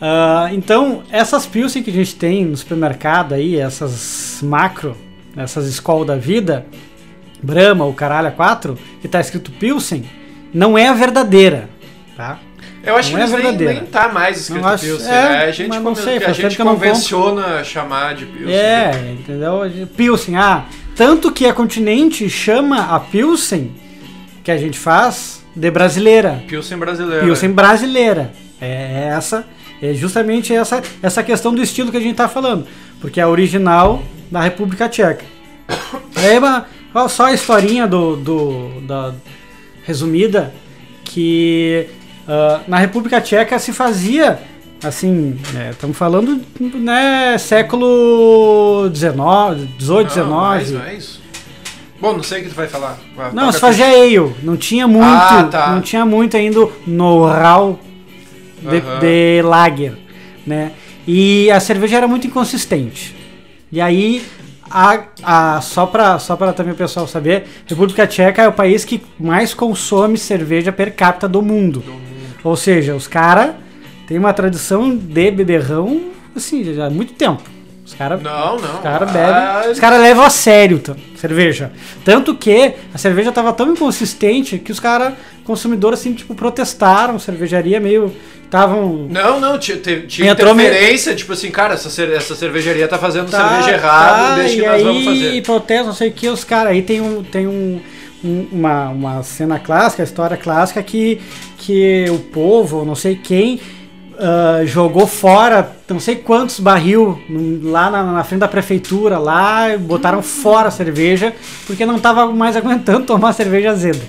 Ah, então, essas Pilsen que a gente tem no supermercado aí, essas macro, essas Skol da vida, Brahma, o caralho a 4, que tá escrito Pilsen, não é a verdadeira, tá? Eu acho Não que é eles nem, verdadeira. nem tá mais escrito Não acho- Pilsen. é, né? A gente, não sei, a gente convenciona chamar de Pilsen. É, entendeu? Pilsen, ah, tanto que a Continente chama a Pilsen que a gente faz de brasileira. Pilsen brasileira. Pilsen brasileira. É essa, é justamente essa, essa questão do estilo que a gente tá falando. Porque é a original da República Tcheca. É uma, só a historinha do, do- da resumida que ah, na República Tcheca se fazia assim, estamos falando né, século XIX, 18, Não, mais, 19. não é isso. Bom, não sei o que tu vai falar. Vai, Não, se fazia ale, não tinha muito, Ah, tá. não tinha muito ainda know-how de, Aham. de lager, né? E a cerveja era muito inconsistente. E aí, a, a, só para só pra também o pessoal saber, República Tcheca é o país que mais consome cerveja per capita do mundo. Ou seja, os caras têm uma tradição de beberrão, assim, já há muito tempo. Os caras Não, não. os caras Ah, bebem. Os caras levam a sério cerveja. Tanto que a cerveja tava tão inconsistente que os caras, consumidores, assim, tipo, protestaram. Cervejaria meio. Estavam. Não, não, tinha, tinha interferência, tipo assim, cara, essa, essa cervejaria tá fazendo Tá, cerveja errada, tá, deixa que e nós aí, vamos fazer. protestam, não sei o que, os caras. Aí tem, um, tem um- uma, uma cena clássica, história clássica, que, que o povo, não sei quem, ah, jogou fora não sei quantos barril lá na, na frente da prefeitura, lá, botaram fora a cerveja, porque não tava mais aguentando tomar cerveja azeda.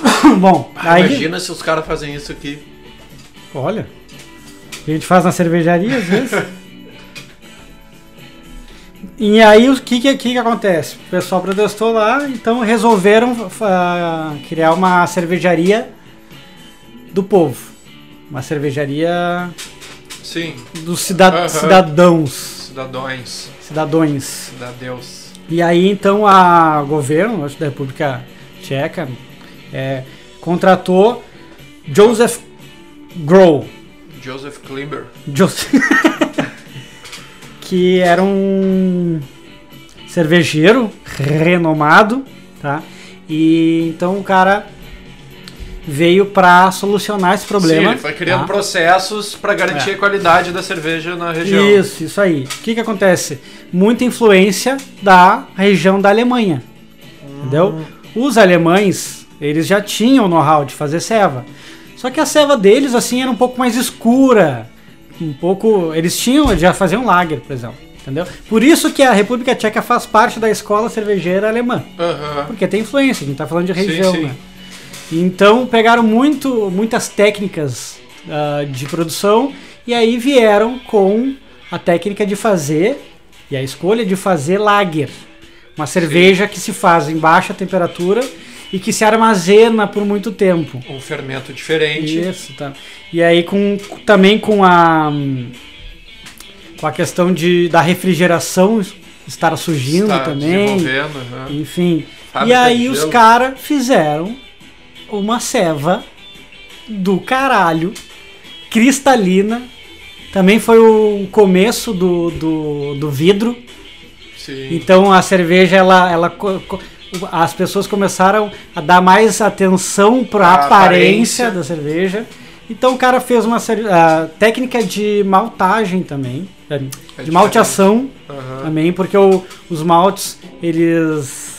Bom, Ah, aí. Imagina se os caras fazem isso aqui. Olha, a gente faz na cervejaria às vezes. e aí o que, que, que acontece? O pessoal protestou lá, então resolveram ah, criar uma cervejaria do povo. Uma cervejaria Sim, dos cida cidadãos, cidadões, cidadões. cidadeus. E aí então a governo, acho da República Tcheca, é, contratou Joseph Grohl. Joseph Klimber. Joseph. que era um cervejeiro renomado, tá? E então o cara veio para solucionar esse problema. Sim, ele foi criando tá? processos para garantir É. a qualidade da cerveja na região. Isso, isso aí. O que que acontece? Muita influência da região da Alemanha. Entendeu? Os alemães, eles já tinham know-how de fazer ceva. Só que a ceva deles, assim, era um pouco mais escura. Um pouco... Eles tinham, já faziam lager, por exemplo. Entendeu? Por isso que a República Tcheca faz parte da escola cervejeira alemã. Aham. Porque tem influência, a gente tá falando de Sim, região, sim. né? Então pegaram muito, muitas técnicas ah, de produção e aí vieram com a técnica de fazer e a escolha de fazer lager. Uma cerveja que se faz em baixa temperatura e que se armazena por muito tempo. Um fermento diferente. Isso, tá. E aí com também com a com a questão de da refrigeração estar surgindo está também. desenvolvendo. aham. Enfim. Fábrica e aí os caras fizeram uma ceva do caralho, cristalina. Também foi o começo do, do, do vidro. Sim. Então a cerveja, ela, ela as pessoas começaram a dar mais atenção para a aparência aparência. da cerveja. Então o cara fez uma a técnica de maltagem também, é, de diferente. malteação Aham. também, porque o- os maltes eles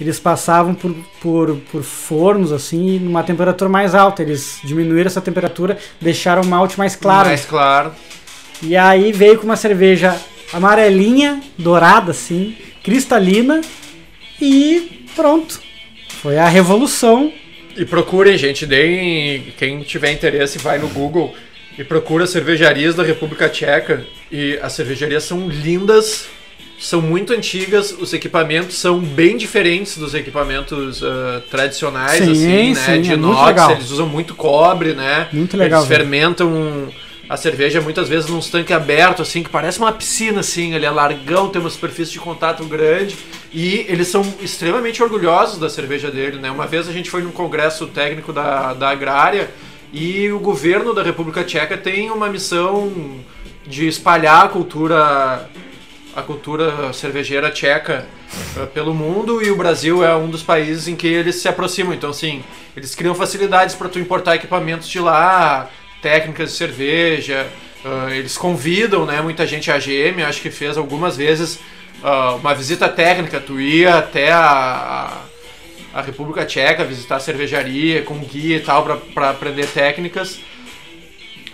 eles passavam por, por, por fornos assim numa temperatura mais alta. Eles diminuíram essa temperatura, deixaram o malte mais claro. Mais claro. E aí veio com uma cerveja amarelinha, dourada assim, cristalina e pronto. Foi a revolução. E procurem, gente, deem. Quem tiver interesse, vai no Google e procura cervejarias da República Tcheca. E as cervejarias são lindas, são muito antigas, os equipamentos são bem diferentes dos equipamentos ah, tradicionais, Sim, assim, né? sim, de é inox, eles usam muito cobre, né? Muito legal, Eles fermentam a cerveja muitas vezes num tanque aberto, assim, que parece uma piscina, assim, ele é largão, tem uma superfície de contato grande. E eles são extremamente orgulhosos da cerveja dele, né? Uma vez a gente foi num congresso técnico da, da agrária e o governo da República Tcheca tem uma missão de espalhar a cultura a cultura cervejeira tcheca eh, pelo mundo e o Brasil é um dos países em que eles se aproximam. Então, assim, eles criam facilidades para tu importar equipamentos de lá, técnicas de cerveja. eh, eles convidam, né, muita gente. A AGM, acho que fez algumas vezes ah, uma visita técnica. Tu ia até a, a República Tcheca visitar a cervejaria com guia e tal para aprender técnicas.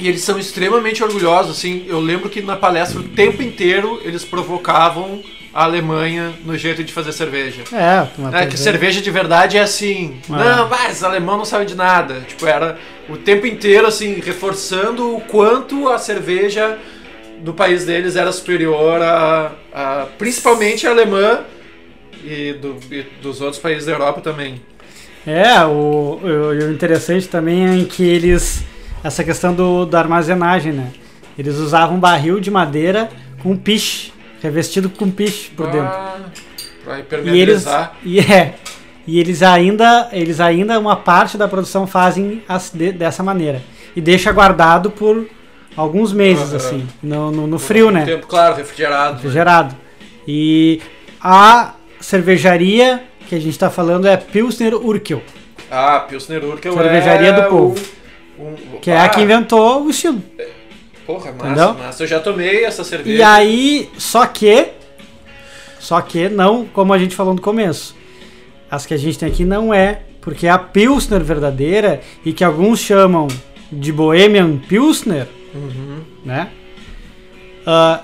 E eles são extremamente orgulhosos, assim. Eu lembro que na palestra o tempo inteiro eles provocavam a Alemanha no jeito de fazer cerveja. É, uma É, que cerveja de verdade é assim. É. Não, mas alemão não sabem de nada. Tipo, era o tempo inteiro, assim, reforçando o quanto a cerveja do país deles era superior a, a- principalmente a alemã e, do- e dos outros países da Europa também. É, o, o, o interessante também é que eles. Essa questão do, da armazenagem, né? Eles usavam um barril de madeira com piche, revestido com piche por dentro. Ah, Pra E eles, impermeabilizar. e é, e eles ainda, eles ainda uma parte da produção fazem as- de- dessa maneira e deixa guardado por alguns meses Aham. assim, no, no, no frio, né? Tempo, claro, refrigerado. Refrigerado. E a cervejaria que a gente está falando é Pilsner Urquell, Ah, Pilsner Urquell Cervejaria é do povo. um- um- que é ah, a que inventou o estilo. Porra, massa, Entendeu? massa. Eu já tomei essa cerveja. E aí, só que, só que não, como a gente falou no começo, as que a gente tem aqui não é, porque a Pilsner verdadeira e que alguns chamam de Bohemian Pilsner, Uhum. né? ah,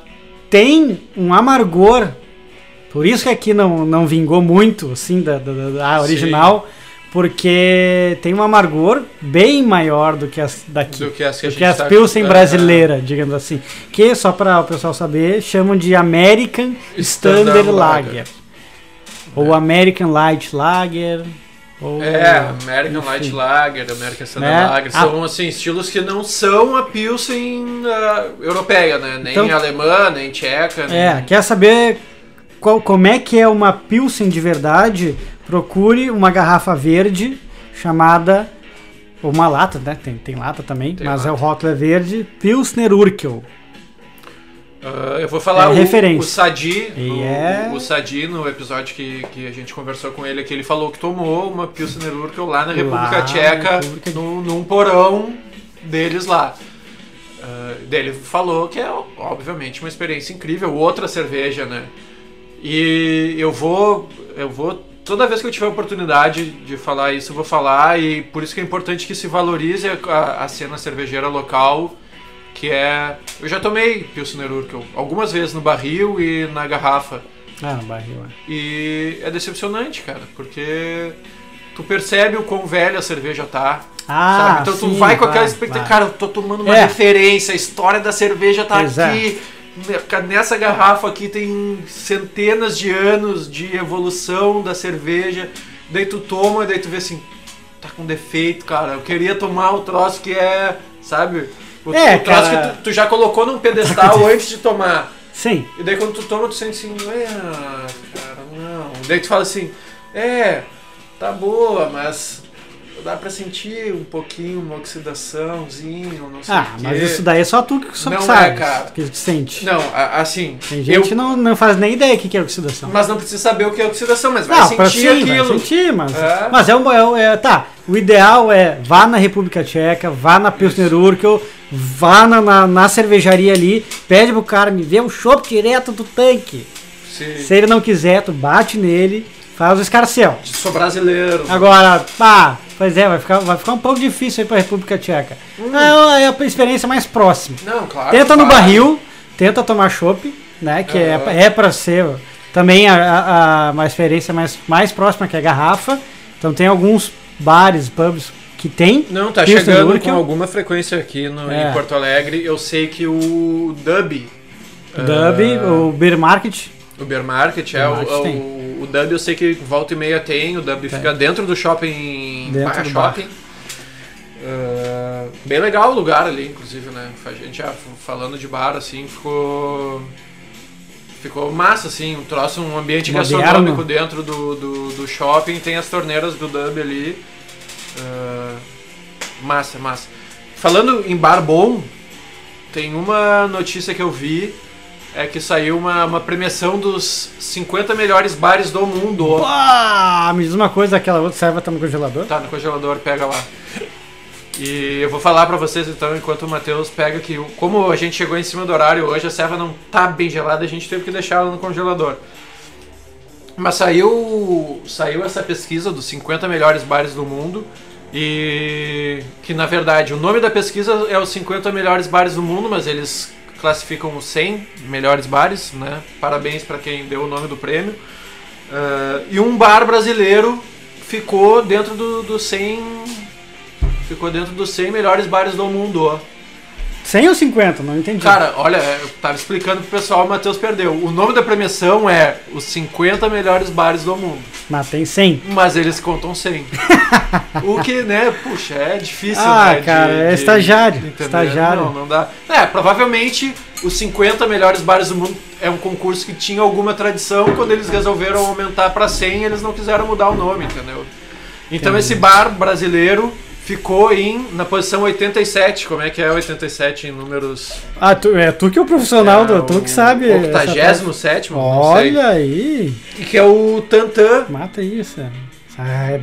tem um amargor, por isso que aqui não, não vingou muito, assim, da, da, da- da original, porque tem um amargor bem maior do que as daqui. Do que as que a do que as tá- Pilsen Ah, brasileira, digamos assim. Que, só para o pessoal saber, chamam de American Standard Standard Lager. Lager. Ou American Light Lager. Ou... É, American enfim. Light Lager, American Standard Né? Lager, Ah. são assim, estilos que não são a Pilsen ah, europeia, né? Nem Então- alemã, nem tcheca. É, nem... quer saber qual, como é que é uma Pilsen de verdade? Procure uma garrafa verde chamada. Ou uma lata, né? Tem, tem lata também, Tem mas lata. é o rótulo é verde. Pilsner Urquell. Ah, eu vou falar É o, referência. o Sadi, E o, é- o Sadi no episódio que, que a gente conversou com ele, que ele falou que tomou uma Pilsner Urquell lá na República na Tcheca, República- num, num porão deles lá. Ah, daí ele falou que é, obviamente, uma experiência incrível. Outra cerveja, né? E eu vou, eu vou toda vez que eu tiver oportunidade de falar isso, eu vou falar e por isso que é importante que se valorize a, a cena cervejeira local, que é, eu já tomei Pilsner Urquell algumas vezes no barril e na garrafa Ah, no barril. é. e é decepcionante, cara, porque tu percebe o quão velha a cerveja tá. Ah, sabe? Então tu sim, vai com aquela expectativa, cara, eu tô tomando uma É. referência, a história da cerveja tá Exato. aqui. Nessa garrafa aqui tem centenas de anos de evolução da cerveja. Daí tu toma, daí tu vê assim, tá com defeito, cara. Eu queria tomar o troço que é, sabe? O, É, o troço cara. que tu, tu já colocou num pedestal antes de tomar. Sim. E daí quando tu toma, tu sente assim, é, cara, não. Daí tu fala assim, é, tá boa, mas dá pra sentir um pouquinho uma oxidaçãozinho, não sei Ah, o quê. mas isso daí é só tu que só Não é, sabe. cara. Que sente. Não, a- assim, Tem eu, gente que não, não faz nem ideia do que que é oxidação. mas não precisa saber o que é oxidação, mas vai Não, pra sentir sim, vai aquilo. sentir, mas. É. Mas é, um, é, um- é- Tá, o ideal é vá na República Tcheca, vá na Pilsner Urquell, vá na, na, na cervejaria ali, pede pro cara me ver o chopp direto do tanque. Se, Se ele não quiser, tu bate nele, faz o escarcel. sou brasileiro. Agora, pá, pois é, vai ficar, vai ficar um pouco difícil aí pra República Tcheca. É, é a experiência mais próxima. Não, claro. Tenta no vai. barril, tenta tomar chopp, né? Que é, Aham. é pra ser também a, a- a- uma experiência mais, mais próxima que a garrafa. Então tem alguns bares, pubs que tem. Não, tá Pilsner chegando com alguma frequência aqui no, É. em Porto Alegre. Eu sei que o Dub. Dub, ah, o Beer Market. O Beer Market, é, Beer o, Market o, tem. O Dub eu sei que volta e meia tem, o Dub fica dentro do shopping Dentro Barra do bar. Shopping. Ah, bem legal o lugar ali, inclusive, né? A gente já falando de bar, assim, ficou. Ficou massa, assim, um troço, um ambiente Moderno. gastronômico dentro do, do, do shopping, tem as torneiras do Dub ali. Ah, massa, massa. Falando em bar bom, tem uma notícia que eu vi, é que saiu uma, uma premiação dos 50 melhores bares do mundo. Pá, me diz uma coisa, aquela outra serva tá no congelador? Tá no congelador, pega lá. E eu vou falar pra vocês então, enquanto o Matheus pega que, como a gente chegou em cima do horário hoje, a serva não tá bem gelada, a gente teve que deixar ela no congelador. Mas saiu, saiu essa pesquisa dos 50 melhores bares do mundo e que na verdade o nome da pesquisa é os 50 melhores bares do mundo, mas eles classificam os 100 melhores bares, né? Parabéns pra quem deu o nome do prêmio. Ah, e um bar brasileiro ficou dentro do, do 100 ficou dentro dos 100 melhores bares do mundo. Ó. 100 ou 50? Não entendi. Cara, olha, eu tava explicando pro pessoal, o Matheus perdeu. O nome da premiação é os 50 melhores bares do mundo, Mas tem 100. mas eles contam 100. o que, né, puxa, é difícil, Ah, né? cara, é estagiário, entender. estagiário. Não, não dá. É, provavelmente os 50 melhores bares do mundo é um concurso que tinha alguma tradição. Quando eles resolveram aumentar pra 100, eles não quiseram mudar o nome, entendeu? Então Entendi. esse bar brasileiro ficou em na posição 87. Como é que é 87 em números? Ah, tu, é tu que é o profissional, do, tu que sabe. essa 87, parte. não sei. Olha aí. E que é o Tantan. Mata isso. Ah, é.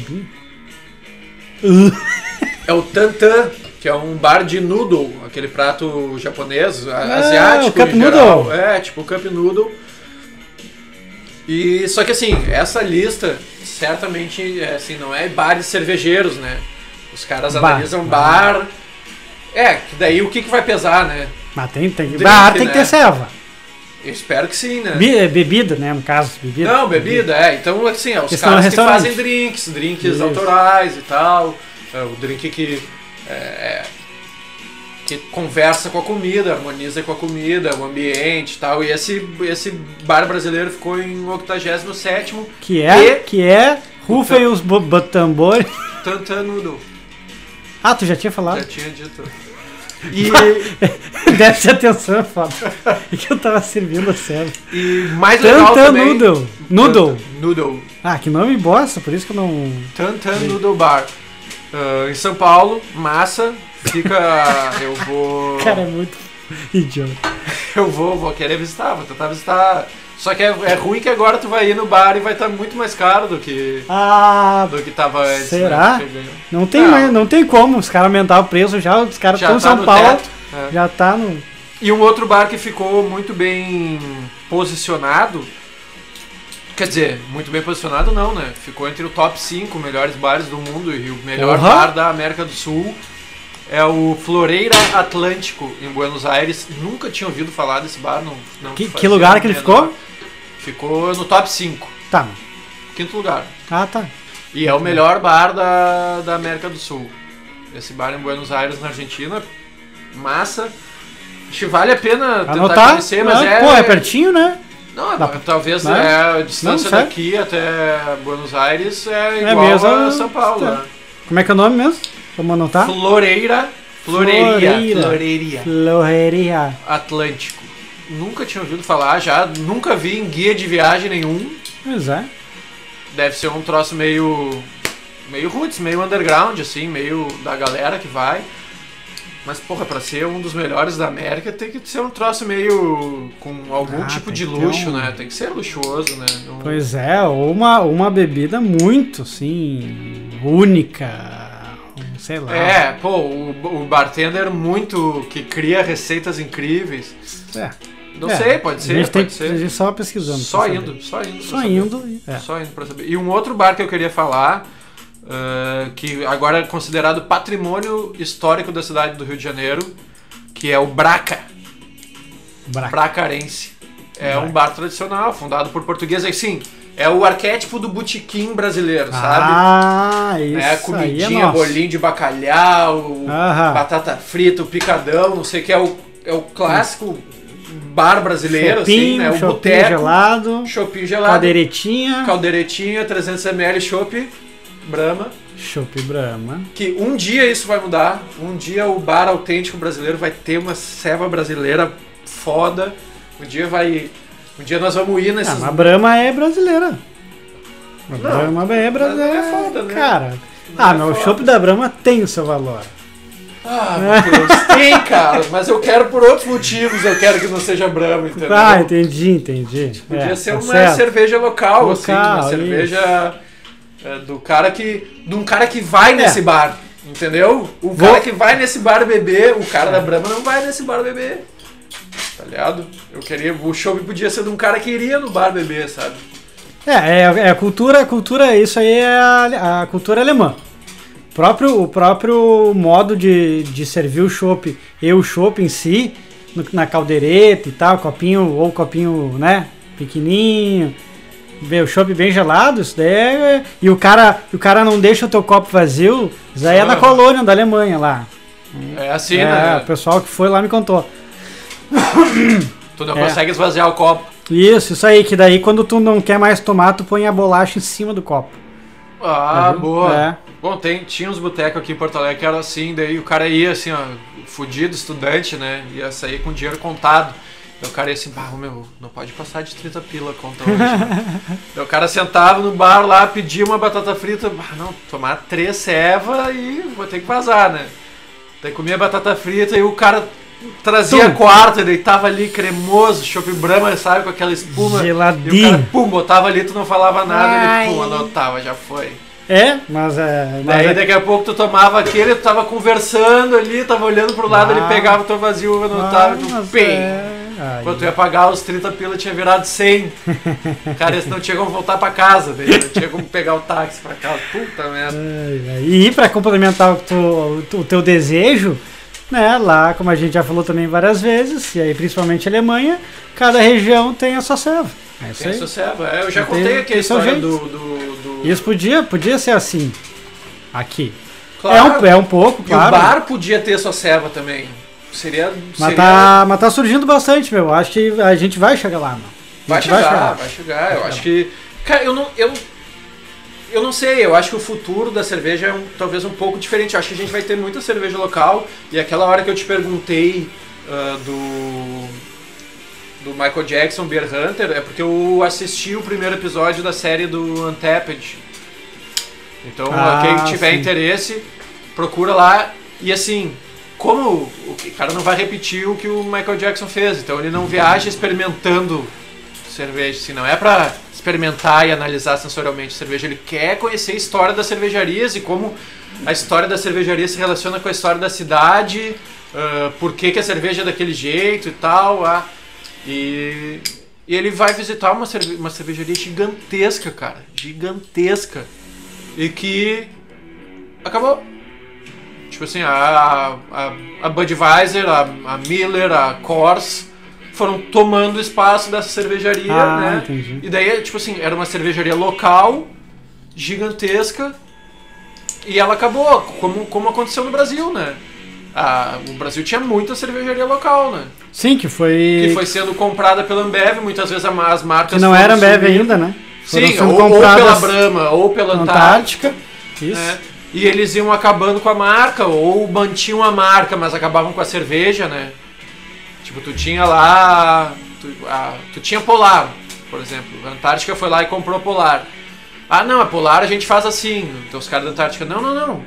É o Tantan, que é um bar de noodle, aquele prato japonês, Ah, asiático o cup noodle. É, tipo cup noodle. E só que assim, essa lista certamente é, assim, não é bares cervejeiros, né? Os caras Bar. analisam bar. É, que daí o que, que vai pesar, né? Mas tem, tem, Drink, bar tem né? que ter serva. Eu espero que sim, né? Be- é bebida, né? No caso, bebida. Não, bebida, é. Então, assim, é os Questão caras que fazem drinks, drinks Isso. autorais e tal. É, o drink que. é, que conversa com a comida, harmoniza com a comida, o ambiente e tal. E esse, esse bar brasileiro ficou em 87 Que é, E- que é, rufem os bo- bo- tambores. Tantan Noodle. Ah, tu já tinha Já falado? tinha dito. E, Deve atenção, é foda. É que eu tava servindo a serva. e mais legal Tantan também... Noodle. Noodle. Noodle. Ah, que nome bosta, por isso que eu não... Tantan Noodle Bar. Ah, em São Paulo, massa. Fica. Eu vou. Cara, é muito idiota. Eu vou, vou querer visitar, vou tentar visitar. Só que é, é ruim que agora tu vai ir no bar e vai estar muito mais caro do que, Ah, do que tava antes. Será? Né? Porque ganhou. não tem, mais, não tem como. Os caras aumentaram o preço já, os caras estão em tá São no Paulo. teto. É. Já tá no. E um outro bar que ficou muito bem posicionado. Quer dizer, muito bem posicionado não, né? Ficou entre o top 5 melhores bares do mundo e o melhor Porra! bar da América do Sul. É o Floreira Atlântico, em Buenos Aires. Nunca tinha ouvido falar desse bar. Não, não Que- que lugar que ele menor. ficou? Ficou no top 5, Tá. quinto lugar. Ah, tá. E é o melhor bar da, da América do Sul. Esse bar em Buenos Aires, na Argentina. Massa. Acho que vale a pena tentar Anotar? conhecer, mas Ah, é. Pô, é pertinho, né? Não, Dá pra- talvez né? é, a distância Não, daqui até Buenos Aires é É igual mesmo, a São Paulo. tá. né? Como é que é o nome mesmo? Vamos anotar? Floreira, Floreria, Floreira. Floreria Floreria. Atlântico. Nunca tinha ouvido falar, já nunca vi em guia de viagem nenhum. Pois é. Deve ser um troço meio meio roots, meio underground assim, meio da galera que vai. Mas porra, pra ser um dos melhores da América tem que ser um troço meio com algum Ah, tipo de luxo, um- né? Tem que ser luxuoso, né? Um- Pois é, ou uma, uma bebida muito, assim, única. Sei lá. É, pô, o, o bartender muito que cria receitas incríveis. É. Não É, sei, pode a ser, gente tem pode que a ser. gente só pesquisando. Só saber. indo, só indo. Só indo. É. Só indo pra saber. E um outro bar que eu queria falar, ah, que agora é considerado patrimônio histórico da cidade do Rio de Janeiro, que é o Braca, Braca. Bracarense. É Braca. um bar tradicional, fundado por portugueses. Assim, é o arquétipo do botequim brasileiro, sabe? Ah, isso É, aí é comidinha, nosso. bolinho de bacalhau, Aham. batata frita, o picadão, não sei o que, é o, é o clássico bar brasileiro, assim, Chopinho, né? O chopinho boteco, gelado, chopinho gelado, cadeiretinha, caldeiretinha, 300ml chopp, Brahma. chopp Brahma. Que um dia isso vai mudar, um dia o bar autêntico brasileiro vai ter uma ceva brasileira foda, um dia vai... Um dia nós vamos ir Ah, nesses... mas a Brahma é brasileira. A Não, Brahma é brasileira. é foda, né? Cara. Não Ah, é meu, o chopp da Brahma tem o seu valor. Ah, meu Deus, tem, cara, mas eu quero por outros motivos, eu quero que não seja Brahma, entendeu? Ah, entendi, entendi. Podia É, ser tá uma certo. cerveja local, assim, Local, uma cerveja é, do cara que. De um cara que vai É. nesse bar. Entendeu? O Vou- cara que vai nesse bar beber, o cara da Brahma não vai nesse bar beber. Tá ligado? Eu queria. O show podia ser de um cara que iria no bar beber, sabe? É, é, é a cultura, cultura, isso aí é a, a cultura alemã. O próprio, o próprio modo de, de servir o chopp e o chopp em si, no- na caldeireta e tal, copinho, ou copinho, né, pequenininho, ver o chopp bem gelado, isso daí é, e o cara, o cara não deixa o teu copo vazio, isso aí é da Ah. colônia, da Alemanha lá. É assim, é, né? o pessoal que foi lá me contou. Tu não é. consegue esvaziar o copo. Isso, isso aí, que daí quando tu não quer mais tomar, tu põe a bolacha em cima do copo. Ah, Uhum. boa. É. Bom, tem, tinha uns botecos aqui em Porto Alegre que era assim, daí o cara ia assim, ó, fudido, estudante, né? Ia sair com dinheiro contado. Daí o cara ia assim, bah, meu, não pode passar de 30 pila a conta hoje. né?" daí o cara sentava no bar lá, pedia uma batata frita, bah, não, tomar três ceva e vou ter que vazar, né? Daí comia batata frita e o cara trazia Tum. a quarta, daí tava ali cremoso, chopp Brahma, sabe, com aquela espuma. E o Geladinho. cara, pum, botava ali, tu não falava nada, Ai. ele, pum, anotava, já foi. É, mas é. Mas Daí é- daqui a pouco tu tomava aquele, tu tava conversando ali, tava olhando pro lado, Ah. ele pegava o teu vazio, anotava, Ah, tu mas pim. é, aí. Quando tu ia pagar os 30 pila, tinha virado 100. Cara, esse não tinha como voltar pra casa, daí não tinha como pegar o táxi pra casa. Puta merda. Ai, ai. E para complementar o, tu- o teu desejo, né, lá, como a gente já falou também várias vezes, e aí principalmente a Alemanha, cada região tem a sua serva. É isso Tem aí. essa serva. É, eu já tem- contei aqui a seu história do. do, do- Isso podia, podia ser assim, aqui. Claro. É, um, é um pouco, E claro. o bar podia ter sua serva também. Seria. mas, seria tá, mas tá surgindo bastante, meu. Acho que a gente vai chegar lá, mano. A Vai gente chegar, vai chegar. Eu Vai acho que. Cara, eu não. Eu, eu não sei, eu acho que o futuro da cerveja é um- talvez um pouco diferente. Eu acho que a gente vai ter muita cerveja local. E aquela hora que eu te perguntei ah, do. Do Michael Jackson Beer Hunter é porque eu assisti o primeiro episódio da série do Untapped. Então, Ah, quem tiver sim. interesse, procura lá. E assim, como o o cara não vai repetir o que o Michael Jackson fez. Então ele não viaja experimentando cerveja, assim, não é pra experimentar e analisar sensorialmente a cerveja. Ele quer conhecer a história das cervejarias e como a história da cervejaria se relaciona com a história da cidade, uh, por que, que a cerveja é daquele jeito e tal. Uh, e, e ele vai visitar uma, cerve uma cervejaria gigantesca, cara. Gigantesca. E que acabou. Tipo assim, a, a, a Budweiser, a, a Miller, a Coors foram tomando espaço dessa cervejaria, Ah, né? entendi. E daí, tipo assim, era uma cervejaria local, gigantesca, e ela acabou, como, como aconteceu no Brasil, né? Ah, o Brasil tinha muita cervejaria local, né? Sim, que foi. Que foi sendo comprada pela Ambev, muitas vezes as marcas. que não era Ambev subindo. ainda, né? Foram Sim, ou, ou pela Brahma, ou pela Antártica. Antártica. Isso. né? E eles iam acabando com a marca, ou mantinham a marca, mas acabavam com a cerveja, né? Tipo, tu tinha lá. Tu, a- tu tinha Polar, por exemplo. A Antártica foi lá e comprou Polar. Ah, não, a Polar a gente faz assim. Então os caras da Antártica, não, não, não.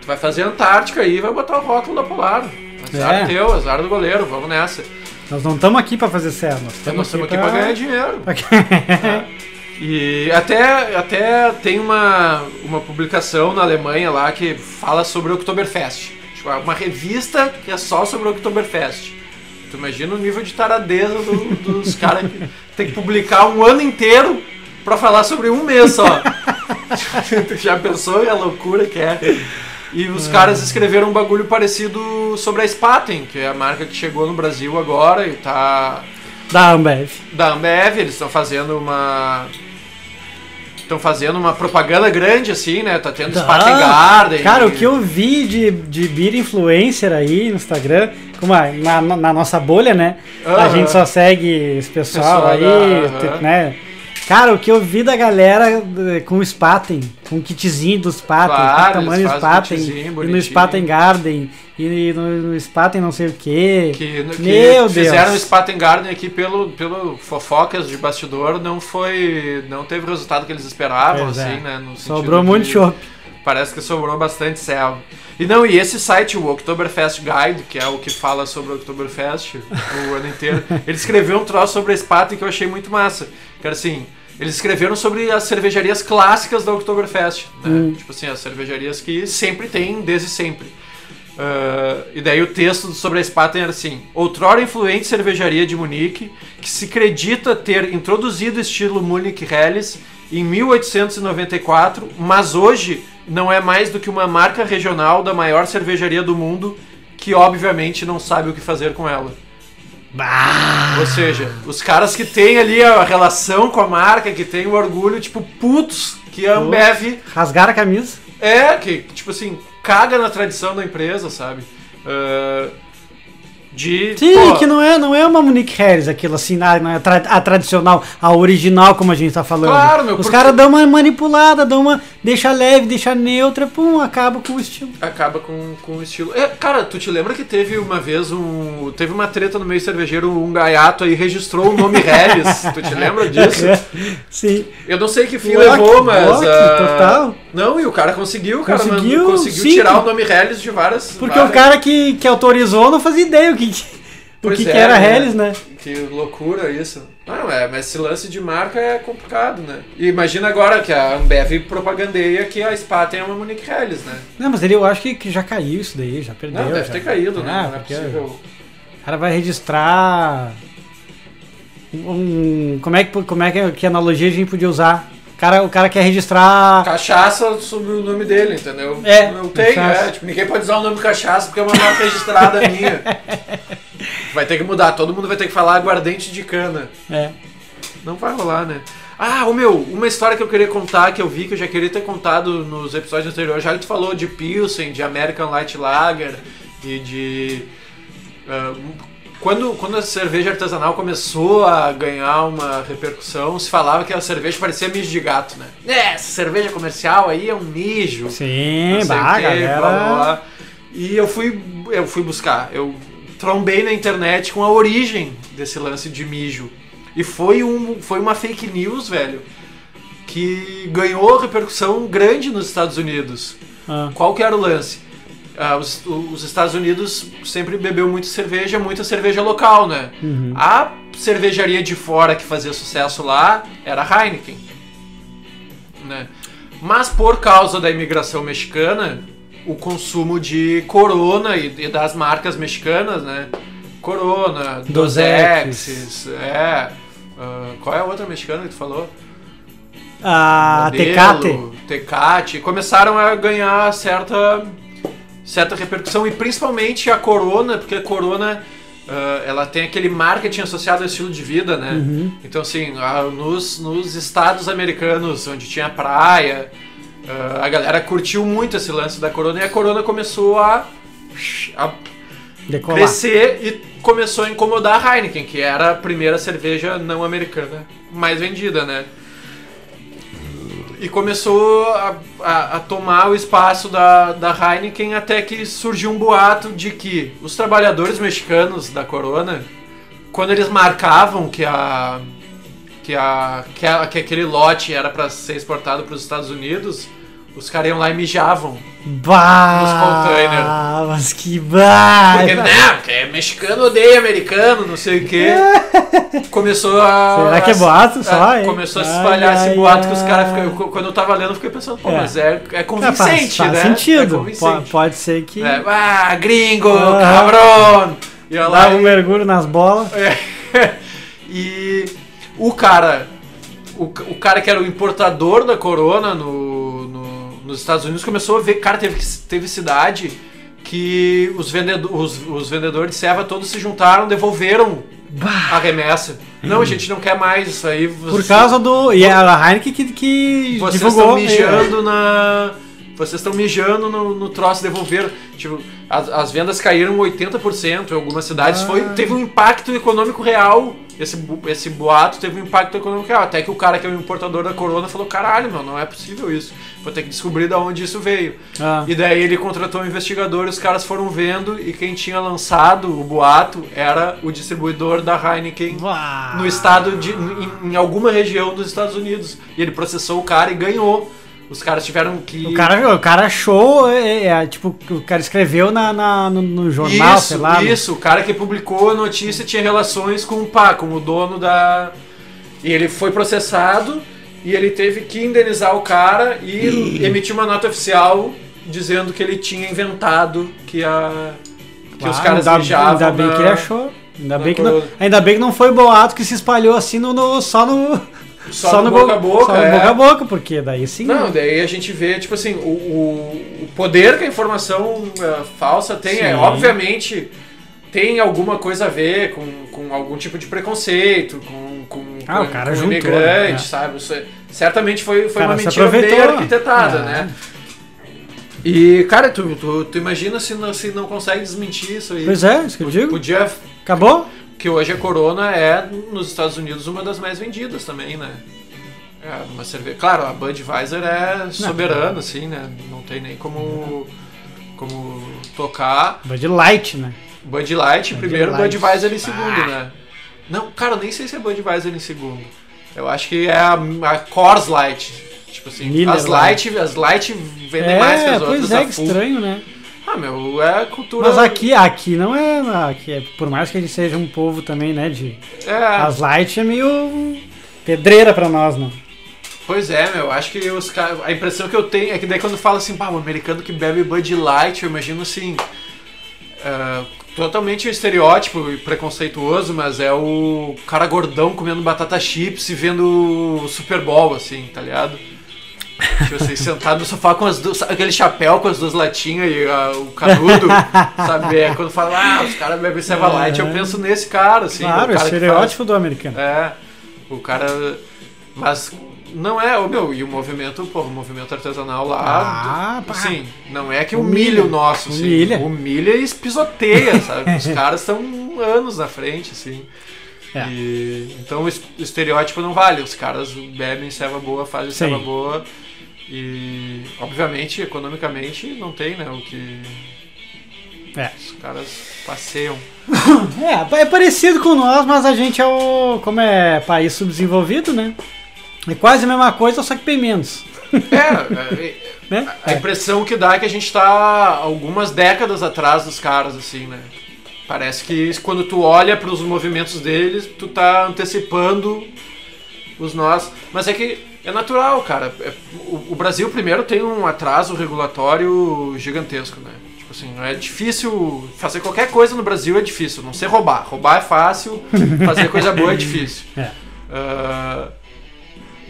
Tu vai fazer a Antártica aí e vai botar o rótulo da Polar. Azar É. teu, azar do goleiro, vamos nessa. Nós não estamos aqui pra fazer certo. Nós estamos estamos aqui pra ganhar dinheiro. E até, até tem uma, uma publicação na Alemanha lá que fala sobre o Oktoberfest. Tipo, é uma revista que é só sobre o Oktoberfest. Tu imagina o nível de taradeza do- dos caras que tem que publicar um ano inteiro pra falar sobre um mês só. tu já pensou a loucura que é? E os caras escreveram um bagulho parecido sobre a Spaten, que é a marca que chegou no Brasil agora e tá da Ambev. da Ambev, eles estão fazendo uma. Estão fazendo uma propaganda grande, assim, né? Tá tendo Spaten Garden. Cara, o que eu vi de, de beer influencer aí no Instagram, como a- na, na nossa bolha, né? A Aham. gente só segue esse pessoal Pessoal aí, da- te- aham. né? Cara, o que eu vi da galera eh, com o Spaten, com o kitzinho do Spaten, Claro, com o tamanho fazem Spaten, e no. Spaten Garden, e no, no Spaten não sei o quê. Que, que Meu fizeram o Deus. Spaten Garden aqui pelo, pelo fofocas de bastidor, não foi. não teve o resultado que eles esperavam, Pois é. assim, né? No Sobrou muito chopp. Parece que sobrou bastante céu. E não, e esse site, o Oktoberfest Guide, que é o que fala sobre o Oktoberfest o ano inteiro, ele escreveu um troço sobre a Spaten que eu achei muito massa. Que era assim, eles escreveram sobre as cervejarias clássicas da Oktoberfest. Né? Hum. Tipo assim, as cervejarias que sempre tem, desde sempre. Ah, e daí o texto sobre a Spaten era assim: outrora influente cervejaria de Munique, que se acredita ter introduzido o estilo Munich Helles em 1894, mas hoje não é mais do que uma marca regional da maior cervejaria do mundo, que obviamente não sabe o que fazer com ela. Bah! Ou seja, os caras que têm ali a relação com a marca, que têm o orgulho, tipo, putos, que a Ambev Rasgaram a camisa. é, que, tipo assim, caga na tradição da empresa, sabe? Ah, de. Sim, pô, que não é, não é uma Monique Harris, aquilo assim, a, a, tra- a tradicional, a original, como a gente tá falando. Claro, meu, Os porque- caras dão uma manipulada, dão uma. deixa leve, deixa neutra, pum, acaba com o estilo. Acaba com, com o estilo. É, cara, tu te lembra que teve uma vez um. Teve uma treta no meio cervejeiro, um gaiato aí registrou o nome Helles. tu te lembra disso? Sim. Eu não sei que fim levou, mas. Ah, total. Não, e o cara conseguiu, cara. mano, Conseguiu, conseguiu sim. tirar o nome Helles de várias. Porque várias- o cara que, que autorizou não fazia ideia o que, que- que, é, que era né? Helles, né? Que loucura isso. Não, é, mas esse lance de marca é complicado, né? E imagina agora que a Ambev propagandeia que a Spaten é uma Monique Helles, né? Não, mas ele eu acho que, que já caiu isso daí, já perdeu. Não, deve já. ter caído, né? Ah, Não é possível. O cara vai registrar. Um, como é, que, como é que, que analogia a gente podia usar? O cara, o cara quer registrar. Cachaça sobre o nome dele, entendeu? É, Não tem, é. Tipo, ninguém pode usar o nome cachaça porque é uma marca registrada minha. Vai ter que mudar, todo mundo vai ter que falar aguardente de cana. É. Não vai rolar, né? Ah, o meu, uma história que eu queria contar, que eu vi que eu já queria ter contado nos episódios anteriores, já tu falou de Pilsen, de American Light Lager e de. ah, quando, quando a cerveja artesanal começou a ganhar uma repercussão, se falava que a cerveja parecia mijo de gato, né? É, essa cerveja comercial aí é um mijo. Sim, bah, quê, galera. blá, blá, blá. E eu fui, eu fui buscar, eu trombei na internet com a origem desse lance de mijo. E foi, um, foi uma fake news, velho, que ganhou repercussão grande nos Estados Unidos. Ah, Qual que era o lance? Ah, os, os Estados Unidos sempre bebeu muita cerveja, muita cerveja local, né? Uhum. A cervejaria de fora que fazia sucesso lá era a Heineken. Né? Mas por causa da imigração mexicana, o consumo de Corona e, e das marcas mexicanas, né? Corona, Dos. Exes, é. ah, qual é a outra mexicana que tu falou? A Modelo, Tecate. Tecate, começaram a ganhar certa, certa repercussão e principalmente a Corona, porque a Corona ah, ela tem aquele marketing associado ao estilo de vida, né? Uhum. Então assim, ah, nos, nos estados americanos onde tinha praia, ah, a galera curtiu muito esse lance da Corona e a Corona começou a, a Decolar. crescer e começou a incomodar a Heineken, que era a primeira cerveja não americana mais vendida, né? E começou a, a- a tomar o espaço da, da Heineken até que surgiu um boato de que os trabalhadores mexicanos da Corona, quando eles marcavam que a que, a, que, a- que aquele lote era para ser exportado para os Estados Unidos, os caras iam lá e mijavam. Bah, Nos mas que bah. Porque, né? Porque mexicano odeia americano, não sei o quê. Começou a. Será que é boato só, é, hein? começou a se Ai, espalhar ai, esse boato que os ai. caras ficam. Quando eu tava lendo, eu fiquei pensando, pô, É. mas é, é É, convincente, faz, faz né? É sentido. Po- convincente. pode ser que É, ah, gringo, Aham. cabrão! E lá. dá um mergulho nas bolas. É. e o cara, o, o cara que era o importador da Corona no- nos Estados Unidos começou a ver, cara, teve, teve cidade que os, vendedor, os, os vendedores de serva todos se juntaram, devolveram a remessa. Não, a gente não quer mais isso aí. Por você- causa do. E a Heineken que, que vocês divulgou. estão mijando na. Vocês estão mijando no, no troço devolver. Tipo, as, as vendas caíram 80% em algumas cidades. Ah. Foi, teve um impacto econômico real. Esse, esse boato teve um impacto econômico real. Até que o cara que é o importador da corona falou: caralho, meu, não é possível isso. Vou ter que descobrir de onde isso veio. Ah. E daí ele contratou um investigador, os caras foram vendo, e quem tinha lançado o boato era o distribuidor da Heineken Bah. no estado de. Em, em alguma região dos Estados Unidos. E ele processou o cara e ganhou. Os caras tiveram que. O cara, o cara achou, é, é, tipo, o cara escreveu na, na- no, no jornal, isso, sei lá. no- isso, o cara que publicou a notícia tinha relações com o pá, com o dono da. E ele foi processado e ele teve que indenizar o cara e emitir uma nota oficial dizendo que ele tinha inventado que a. que os Ah, caras ainda, mijavam ainda bem na- que ele achou. Ainda bem, que não, ainda bem que não foi boato que se espalhou assim no, no- só no. Só no boca a boca, Só no é. boca a boca, porque daí sim. Não, daí a gente vê, tipo assim, o, o, o poder que a informação eh, falsa tem, é, Sim. obviamente, tem alguma coisa a ver com, com algum tipo de preconceito, com, com, Ah, com, o cara com juntou, imigrante, né? sabe? Isso é- certamente foi, foi Cara, uma mentira bem arquitetada, É. né? E, cara, tu, tu, tu imagina se não, se não consegue desmentir isso aí. Pois é, isso que eu digo. Podia Acabou? Que hoje a Corona é, nos Estados Unidos, uma das mais vendidas também, né? É uma cerveja. Claro, a Budweiser é soberana, assim, né? Não tem nem como, como tocar. Bud Light, né? Bud Light em Bud primeiro, Light. Budweiser em segundo, né? Não, cara, eu nem sei se é Budweiser em segundo. Eu acho que é a, a Coors Light. Tipo assim, Miller as Light, as Light vendem mais que as outras. pois é, que estranho, né? Ah, meu, é cultura. Mas aqui, aqui não é, aqui é. Por mais que a gente seja um povo também, né? De. É, As light é meio. pedreira pra nós, né? Pois é, meu, acho que os caras. A impressão que eu tenho é que daí quando fala assim, pá, o americano que bebe Bud Light, eu imagino assim. é, totalmente estereótipo e preconceituoso, mas é o cara gordão comendo batata chips e vendo o Super Bowl, assim, tá ligado? Tipo assim, sentado no sofá com as duas, aquele chapéu com as duas latinhas e ah, o canudo, sabe? É, quando fala, ah, os caras bebem Seva Light, eu penso nesse cara, assim. claro, o é cara que faz- estereótipo do americano. é, o cara. Mas não é, ô, meu, e o movimento, pô, o movimento artesanal lá. Ah, pá. assim, não é que Humilha. humilha o nosso, assim. Humilha. Humilha e pisoteia, sabe? Os caras estão anos na frente, assim. É. E, então o es- o estereótipo não vale. Os caras bebem serva boa, fazem Sim. serva boa. E, obviamente, economicamente, não tem, né? O que É. os caras passeiam. É, é parecido com nós, mas a gente é o. Como é país subdesenvolvido, né? É quase a mesma coisa, só que bem menos. É, é, né? A impressão que dá é que a gente tá algumas décadas atrás dos caras, assim, né? Parece que quando tu olha para os movimentos deles, tu tá antecipando os nós. Mas é que é natural, cara. É- o, Brasil, primeiro, tem um atraso regulatório gigantesco, né? Tipo assim, é difícil. Fazer qualquer coisa no Brasil é difícil. Não sei roubar. Roubar é fácil, fazer coisa boa é difícil. É. Ah,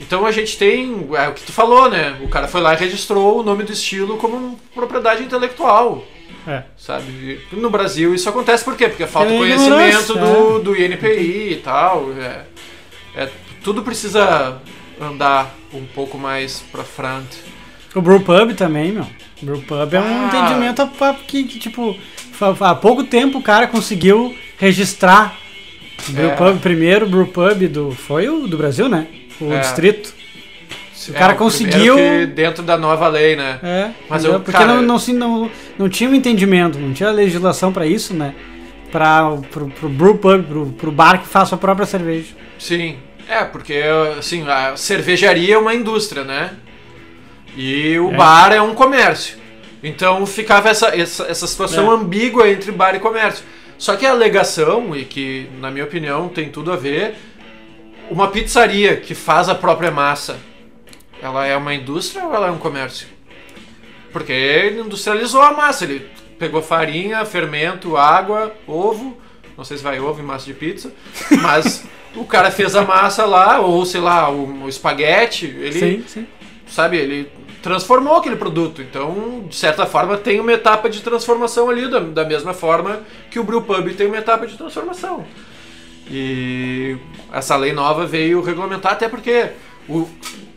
então a gente tem. É o que tu falou, né? O cara foi lá e registrou o nome do estilo como propriedade intelectual. É. Sabe? No Brasil isso acontece por quê? Porque falta É conhecimento do, do INPI e tal. É, é- tudo precisa andar um pouco mais pra frente. O Brewpub também, meu. O Brewpub é um Ah. entendimento que, que, tipo, há pouco tempo o cara conseguiu registrar o Brewpub primeiro, o Brewpub do. Foi o do Brasil, né? O É. distrito. O É, cara primeiro conseguiu- que dentro da nova lei, né? É, Mas eu- porque cara- não, não, não, não tinha um entendimento, não tinha legislação pra isso, né? Pra, pro, pro brewpub, pro, pro bar que faça a própria cerveja. Sim. É, porque assim, a cervejaria é uma indústria, né? E o É. bar é um comércio. Então ficava essa, essa, essa situação É. ambígua entre bar e comércio. Só que a alegação, e que na minha opinião tem tudo a ver, uma pizzaria que faz a própria massa, ela é uma indústria ou ela é um comércio? Porque ele industrializou a massa, ele pegou farinha, fermento, água, ovo, não sei se vai ovo em massa de pizza, mas o cara fez a massa lá, ou sei lá, o, o espaguete, ele, Sim, sim. sabe, ele transformou aquele produto. Então, de certa forma, tem uma etapa de transformação ali, da, da mesma forma que o Brewpub tem uma etapa de transformação. E essa lei nova veio regulamentar, até porque, o,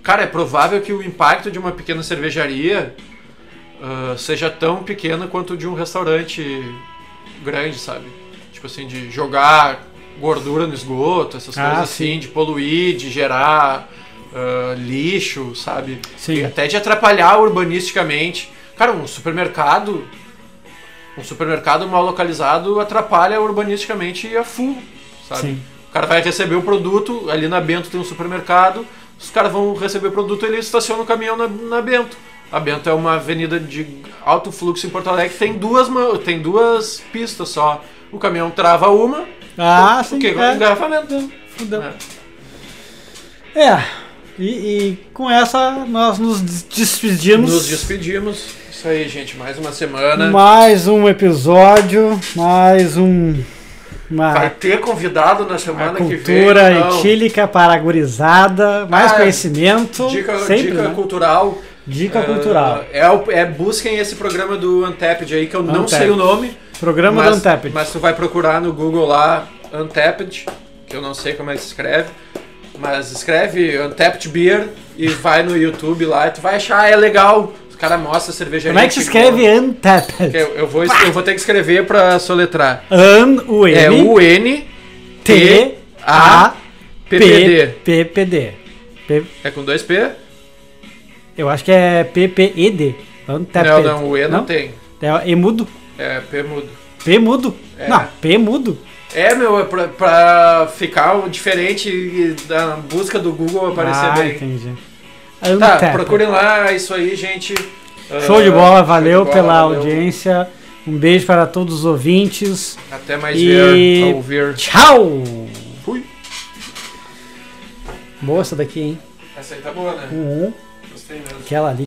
cara, é provável que o impacto de uma pequena cervejaria ah, seja tão pequeno quanto o de um restaurante grande, sabe? Tipo assim, de jogar gordura no esgoto, essas Ah, coisas sim. assim, de poluir, de gerar ah, lixo, sabe? Sim. E até de atrapalhar urbanisticamente. Cara, um supermercado. Um supermercado mal localizado atrapalha urbanisticamente a full, sabe? Sim. O cara vai receber o produto, ali na Bento tem um supermercado, os caras vão receber o produto ele estaciona o caminhão na, na Bento. A Bento é uma avenida de alto fluxo em Porto Alegre, tem duas, tem duas pistas só. O caminhão trava uma, Ah, o sim. quê? é. Engarrafamento. Fudeu. É. É. E, e com essa nós nos des- despedimos. Nos despedimos. Isso aí, gente. Mais uma semana. Mais um episódio, mais um. Uma Vai ter convidado na semana que vem. cultura não. etílica para a gurizada, mais Ah, conhecimento. Dica, sempre, dica né? cultural. Dica Ah, cultural. É, o- é, busquem esse programa do Untapped aí, que eu não Untapped. sei o nome. Programa mas, do Untapped. Mas tu vai procurar no Google lá, Untapped, que eu não sei como é que se escreve. Mas escreve Untapped Beer e vai no YouTube lá e tu vai achar, é legal. Os caras mostram a cervejaria. Como é que se escreve Untapped? Eu, eu vou, eu vou ter que escrever pra soletrar. An, U, N, É U-N, T, A, P, P-P-D. P, P, D. P- É com dois P? eu acho que é P, P, E, D. Untapped. Não, não, o E não, Não? tem. É E mudo. É P mudo. P mudo. É. Não, P mudo. É, meu, é pra, pra ficar diferente da busca do Google aparecer ah, bem. entendi. Tá, procurem lá, é isso aí, gente. Show de Ah, bola, valeu de bola, pela valeu. audiência. Um beijo para todos os ouvintes. Até mais E- ver, ouvir. Tchau! Fui. Boa essa daqui, hein? Essa aí tá boa, né? Uhum. Gostei mesmo. Aquela ali.